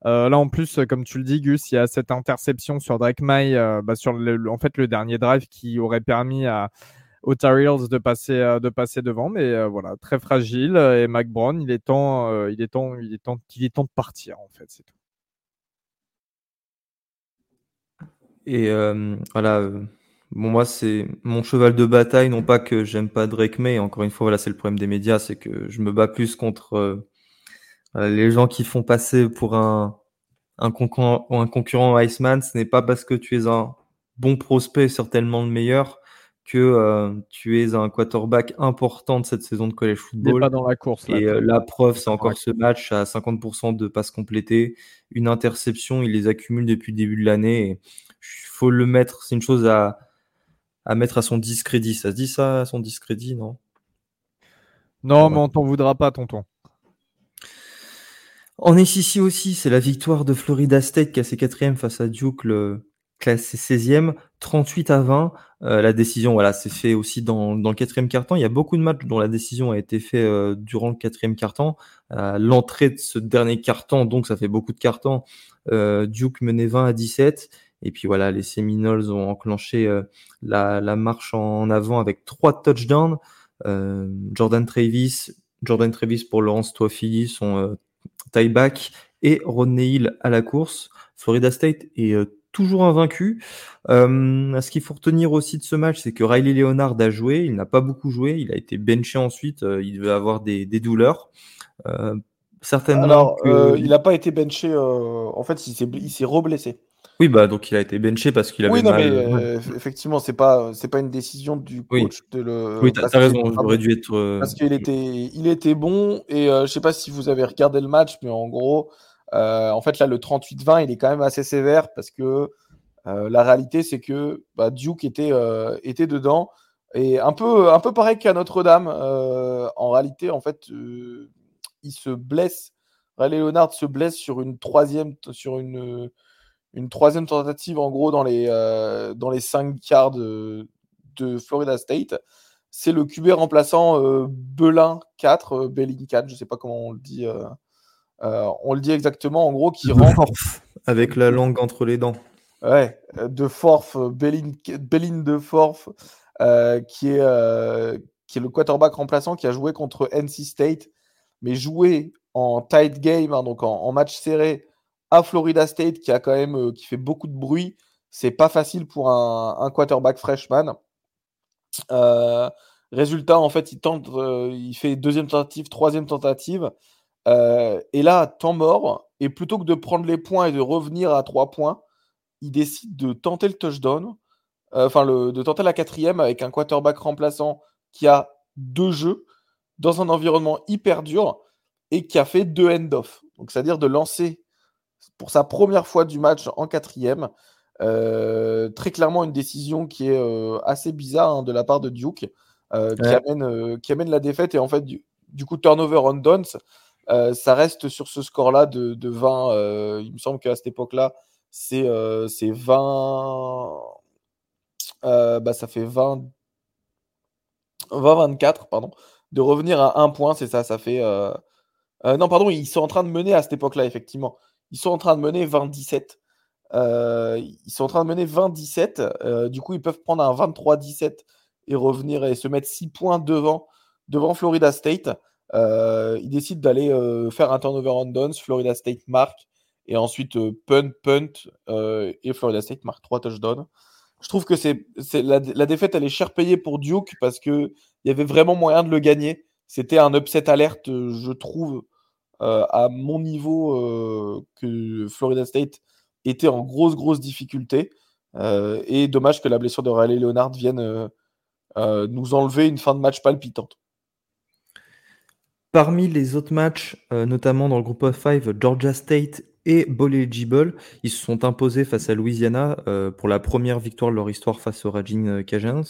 Euh, là, en plus, comme tu le dis, Gus, il y a cette interception sur Drake May, bah, sur le, en fait le dernier drive qui aurait permis à, aux Tar de passer, euh, de passer devant. Mais euh, voilà, très fragile. Et Mac Brown, il est temps, euh, il est temps, il est temps, il est temps de partir en fait, c'est tout. Et voilà, bon moi c'est mon cheval de bataille, non pas que j'aime pas Drake May. Encore une fois, voilà, c'est le problème des médias, c'est que je me bats plus contre les gens qui font passer pour un un concurrent, un concurrent Iceman. Ce n'est pas parce que tu es un bon prospect, certainement le meilleur, que euh, tu es un quarterback important de cette saison de college football. pas dans la course. et euh, la preuve, c'est encore ce match à 50% de passes complétées, une interception, il les accumule depuis le début de l'année. Il faut le mettre, c'est une chose à, à mettre à son discrédit. Ça se dit ça à son discrédit, non? Non, mais on t'en voudra pas, tonton. En SEC aussi, c'est la victoire de Florida State qui a ses quatrièmes face à Duke, le, classé 16e, 38 à 20. Euh, la décision, voilà, c'est fait aussi dans, le quatrième quart-temps. Il y a beaucoup de matchs dont la décision a été faite euh, durant le quatrième quart-temps. Euh, l'entrée de ce dernier quart-temps, donc ça fait beaucoup de quart-temps. Duke menait 20 à 17. Et puis voilà, les Seminoles ont enclenché la, marche en avant avec trois touchdowns. Jordan Travis, Jordan Travis pour Laurence Toafili, son tie-back, et Rodney Hill à la course. Florida State est toujours invaincu. Euh, ce qu'il faut retenir aussi de ce match, c'est que Riley Leonard a joué. Il n'a pas beaucoup joué. Il a été benché ensuite. Euh, il devait avoir des, douleurs. Euh, certainement. Alors, il n'a pas été benché. en fait, il s'est reblessé. Oui, bah donc il a été benché parce qu'il avait oui, non, Mais, effectivement, c'est pas c'est pas une décision du coach oui. de le. Oui, t'as raison. J'aurais dû être. Parce qu'il était il était bon et je sais pas si vous avez regardé le match, mais en gros, euh, en fait, là, le 38-20, il est quand même assez sévère parce que euh, la réalité, c'est que bah, Duke était, euh, était dedans. Et un peu, un peu pareil qu'à Notre-Dame, en réalité, en fait, il se blesse. Ray Leonard se blesse sur une troisième, sur une, une troisième tentative, en gros, dans les, dans les cinq quarts de, Florida State. C'est le QB remplaçant Belin 4, Belin 4, je ne sais pas comment on le dit on le dit exactement, en gros, qui rentre. Avec la langue entre les dents. Ouais, de Forf, Bellin, de Forf, euh, qui, est, euh, qui est le quarterback remplaçant qui a joué contre NC State, mais joué en tight game, hein, donc en, match serré à Florida State, qui a quand même qui fait beaucoup de bruit. C'est pas facile pour un, un quarterback freshman. résultat, en fait, il tente, il fait deuxième tentative, troisième tentative. Euh, et là, temps mort, et plutôt que de prendre les points et de revenir à trois points, il décide de tenter le touchdown, euh, enfin de tenter la quatrième avec un quarterback remplaçant qui a deux jeux dans un environnement hyper dur et qui a fait deux end-off. Donc c'est-à-dire de lancer pour sa première fois du match en quatrième. Euh, très clairement une décision qui est assez bizarre hein, de la part de Duke, qui, amène, qui amène la défaite et en fait du, du coup turnover on downs. Euh, ça reste sur ce score-là de, 20. Euh, il me semble qu'à cette époque-là, c'est 20. Euh, bah, ça fait 20. 20-24, pardon. De revenir à un point, c'est ça. Ça fait. non, pardon, ils sont en train de mener à cette époque-là, effectivement. Ils sont en train de mener 20-17. ils sont en train de mener 20-17. du coup, ils peuvent prendre un 23-17 et revenir et se mettre 6 points devant, devant Florida State. Il décide d'aller faire un turnover on downs. Florida State marque. Et ensuite, punt, punt. et Florida State marque 3 touchdowns. Je trouve que c'est, la, la, défaite, elle est cher payée pour Duke parce qu'il y avait vraiment moyen de le gagner. C'était un upset alerte, je trouve, à mon niveau, que Florida State était en grosse, grosse difficulté. et dommage que la blessure de Riley Leonard vienne nous enlever une fin de match palpitante. Parmi les autres matchs, notamment dans le groupe of five, Georgia State et Bowl ils se sont imposés face à Louisiana pour la première victoire de leur histoire face aux Raging Cajuns.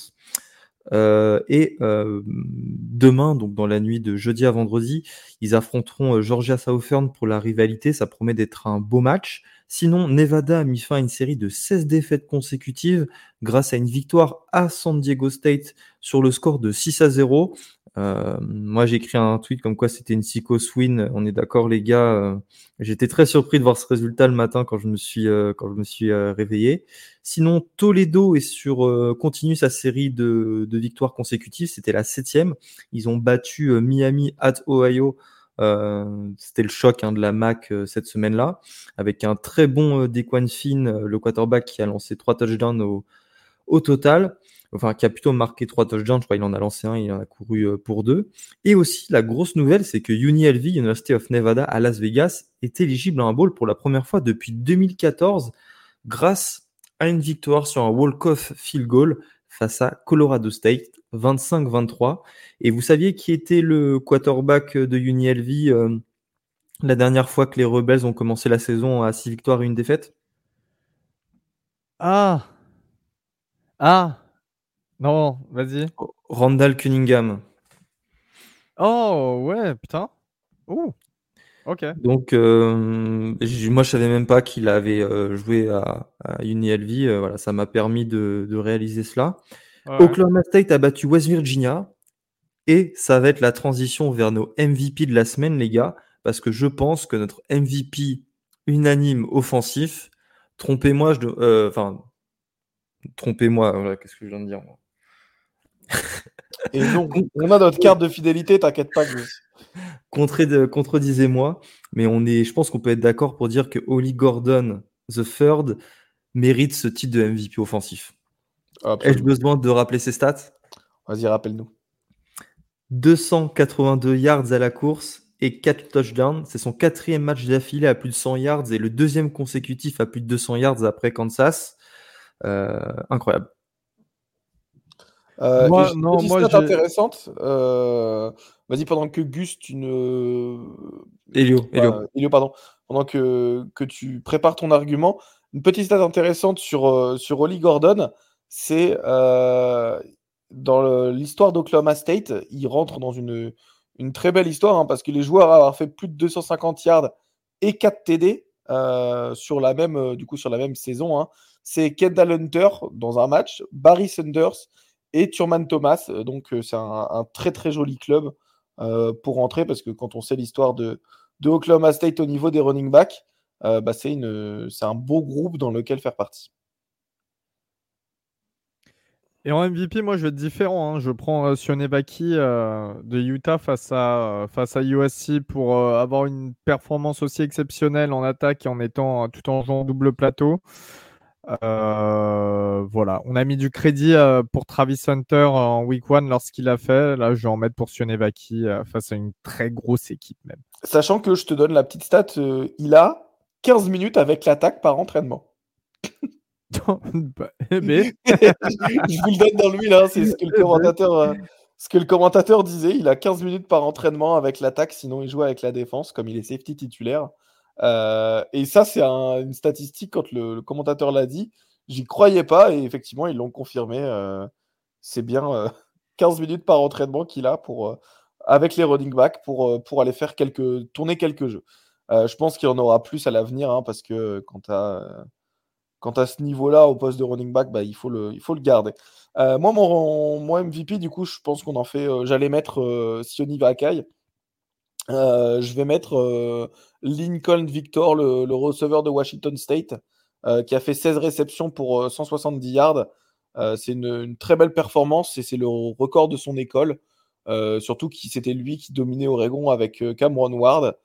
Euh, et euh, demain, donc dans la nuit de jeudi à vendredi, ils affronteront euh, Georgia Southern pour la rivalité. Ça promet d'être un beau match. Sinon, Nevada a mis fin à une série de 16 défaites consécutives grâce à une victoire à San Diego State sur le score de 6 à 0. Euh, moi, j'ai écrit un tweet comme quoi c'était une psycho win. On est d'accord, les gars. Euh, j'étais très surpris de voir ce résultat le matin quand je me suis euh, quand je me suis réveillé. Sinon, Toledo est sur continue sa série de, de victoires consécutives. C'était la septième. Ils ont battu Miami at Ohio. c'était le choc hein, de la MAC cette semaine-là, avec un très bon Dequan Finn, le quarterback qui a lancé trois touchdowns au, au total enfin qui a plutôt marqué trois touchdowns, je crois qu'il en a lancé un, il en a couru euh, pour deux. Et aussi la grosse nouvelle, c'est que UNLV, University of Nevada à Las Vegas, est éligible à un bowl pour la première fois depuis 2014 grâce à une victoire sur un walk-off field goal face à Colorado State, 25-23. Et vous saviez qui était le quarterback de UNLV euh, la dernière fois que les Rebels ont commencé la saison à six victoires et une défaite? Ah Ah non, vas-y. Randall Cunningham. Oh, ouais, putain. Ouh. Ok. Donc, euh, moi, je savais même pas qu'il avait euh, joué à, à UNLV. Euh, voilà, ça m'a permis de, réaliser cela. Oklahoma State a battu West Virginia. Et ça va être la transition vers nos MVP de la semaine, les gars. Parce que je pense que notre MVP unanime offensif, trompez-moi, je, enfin, trompez-moi, qu'est-ce que je viens de dire moi? Et donc, on a notre carte de fidélité, t'inquiète pas, Contre, contredisez-moi, mais on est, je pense qu'on peut être d'accord pour dire que Holly Gordon, The Third, mérite ce titre de MVP offensif. Ai-je besoin de rappeler ses stats? Vas-y, rappelle-nous. 282 yards à la course et 4 touchdowns. C'est son quatrième match d'affilée à plus de 100 yards et le deuxième consécutif à plus de 200 yards après Kansas. Euh, incroyable. Euh, moi, non, moi, intéressante. Euh, vas-y, pendant que Gus, tu ne. Elio, Elio. pardon. Pendant que, que tu prépares ton argument, une petite stat intéressante sur, euh, sur Oli Gordon, c'est dans l'histoire d'Oklahoma State, il rentre dans une, une très belle histoire hein, parce que les joueurs avoir fait plus de 250 yards et 4 TD sur la même du coup sur la même saison. Hein. C'est Kendall Hunter dans un match, Barry Sanders et Turman Thomas. Euh, donc, euh, c'est un, très très joli club euh, pour rentrer parce que quand on sait l'histoire de, de Oklahoma State au niveau des running backs, bah, c'est un beau groupe dans lequel faire partie. Et en MVP, moi, je vais être différent. Hein. Je prends euh, Sionebaki de Utah face à, face à USC pour avoir une performance aussi exceptionnelle en attaque et en étant tout en jouant double plateau. Euh, voilà, on a mis du crédit euh, pour Travis Hunter en week one lorsqu'il a fait. Là, je vais en mettre pour Sionevaki euh, face à une très grosse équipe même. Sachant que je te donne la petite stat, il a 15 minutes avec l'attaque par entraînement. Ben. je vous le donne dans le mille, hein, c'est ce que le commentateur. Ce que le commentateur disait, il a 15 minutes par entraînement avec l'attaque, sinon il joue avec la défense, comme il est safety titulaire. Euh, et ça, c'est une statistique, quand le, commentateur l'a dit, j'y croyais pas, et effectivement, ils l'ont confirmé. Euh, c'est bien 15 euh, minutes par entraînement qu'il a pour, avec les running backs pour, pour aller faire quelques, tourner quelques jeux. je pense qu'il y en aura plus à l'avenir, hein, parce que quand à, quand ce niveau-là, au poste de running back, bah, il, faut le, il faut le garder. moi, mon, mon, MVP, du coup, je pense qu'on en fait. J'allais mettre Sioni Vakai. Je vais mettre Lincoln Victor, le, receveur de Washington State, euh, qui a fait 16 réceptions pour 170 euh, yards. c'est une, très belle performance et c'est le record de son école. surtout que c'était lui qui dominait Oregon avec Cameron Ward.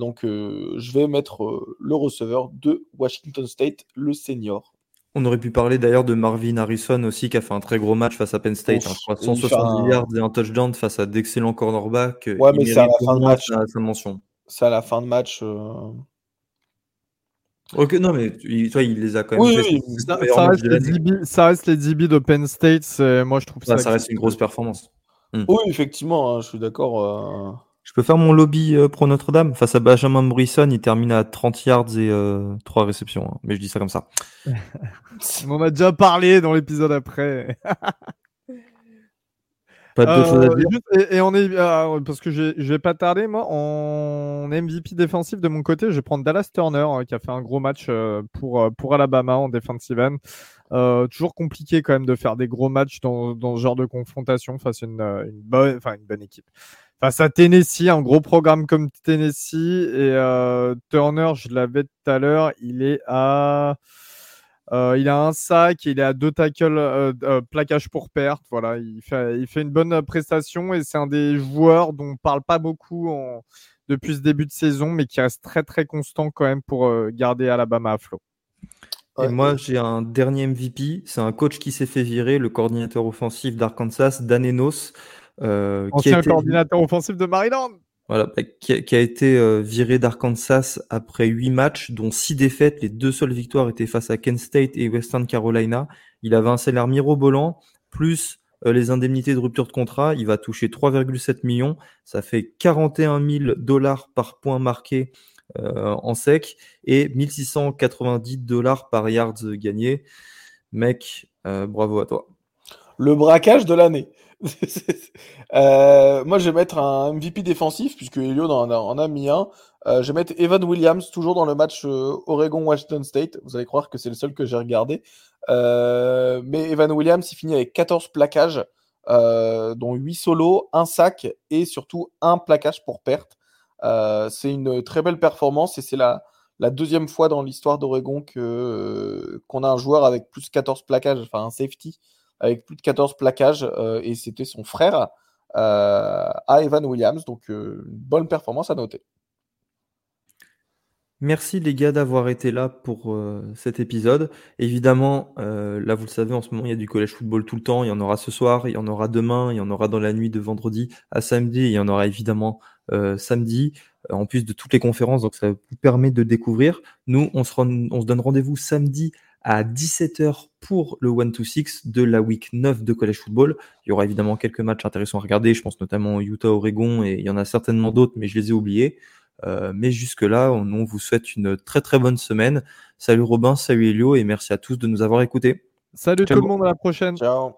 donc je vais mettre le receveur de Washington State, le senior. On aurait pu parler d'ailleurs de Marvin Harrison aussi, qui a fait un très gros match face à Penn State. 170 hein, yards et un touchdown face à d'excellents cornerbacks. Ouais, mais c'est à la fin de match. mention. C'est à la fin de match. Euh. Ok, non, mais toi, il les a quand même oui, fait. Oui, ça, reste les DB, ça, reste les DB, de Penn State. Moi, je trouve ça. ça reste une grosse performance. Hmm. Oui, effectivement, hein, je suis d'accord. Euh. Je peux faire mon lobby euh, pro Notre-Dame face à Benjamin Morrison. Il termine à 30 yards et 3 réceptions. Hein, mais je dis ça comme ça. On en a déjà parlé dans l'épisode après. Pas d'autres choses à euh, dire. et, on est ah, parce que je vais pas tarder moi en MVP défensif de mon côté, je vais prendre Dallas Turner hein, qui a fait un gros match euh, pour euh, pour Alabama en defensive end. toujours compliqué quand même de faire des gros matchs dans, dans ce genre de confrontation face à une, une bonne enfin une bonne équipe. Face à Tennessee, un gros programme comme Tennessee et Turner, je l'avais tout à l'heure, il est à euh, il a un sac, il est à deux tackles, euh, euh, plaquage pour perte. Voilà, il fait, il fait une bonne prestation et c'est un des joueurs dont on parle pas beaucoup depuis ce début de saison, mais qui reste très très constant quand même pour garder Alabama à flot. Et moi, j'ai un dernier MVP. C'est un coach qui s'est fait virer, le coordinateur offensif d'Arkansas, Dan Enos. Ancien coordinateur offensif de Maryland. Voilà, bah, qui, a, été euh, viré d'Arkansas après huit matchs, dont six défaites. Les deux seules victoires étaient face à Kent State et Western Carolina. Il avait un salaire mirobolant, plus euh, les indemnités de rupture de contrat. Il va toucher 3,7 millions. Ça fait 41 000 dollars par point marqué euh, en sec et 1690 dollars par yards gagné. Mec, bravo à toi. Le braquage de l'année. Euh, moi, je vais mettre un MVP défensif, puisque Elio en a, mis un. Euh, je vais mettre Evan Williams, toujours dans le match euh, Oregon-Washington State. Vous allez croire que c'est le seul que j'ai regardé. mais Evan Williams, il finit avec 14 plaquages, dont 8 solos, un sac et surtout un plaquage pour perte. c'est une très belle performance et c'est la, deuxième fois dans l'histoire d'Oregon qu'on a un joueur avec plus de 14 plaquages, enfin un safety avec plus de 14 plaquages, euh, et c'était son frère euh, à Evan Williams. Donc, euh, une bonne performance à noter. Merci les gars d'avoir été là pour cet épisode. Évidemment, là vous le savez, en ce moment il y a du collège football tout le temps. Il y en aura ce soir, il y en aura demain, il y en aura dans la nuit de vendredi à samedi, il y en aura évidemment samedi, en plus de toutes les conférences. Donc ça vous permet de découvrir. Nous, on se, on se donne rendez-vous samedi à 17h pour le 1-2-6 de la week 9 de college football. Il y aura évidemment quelques matchs intéressants à regarder. Je pense notamment Utah-Oregon et il y en a certainement d'autres, mais je les ai oubliés. Euh, mais jusque-là, on, vous souhaite une très très bonne semaine. Salut Robin, salut Elio et merci à tous de nous avoir écoutés. Salut tout le monde, à la prochaine. Ciao.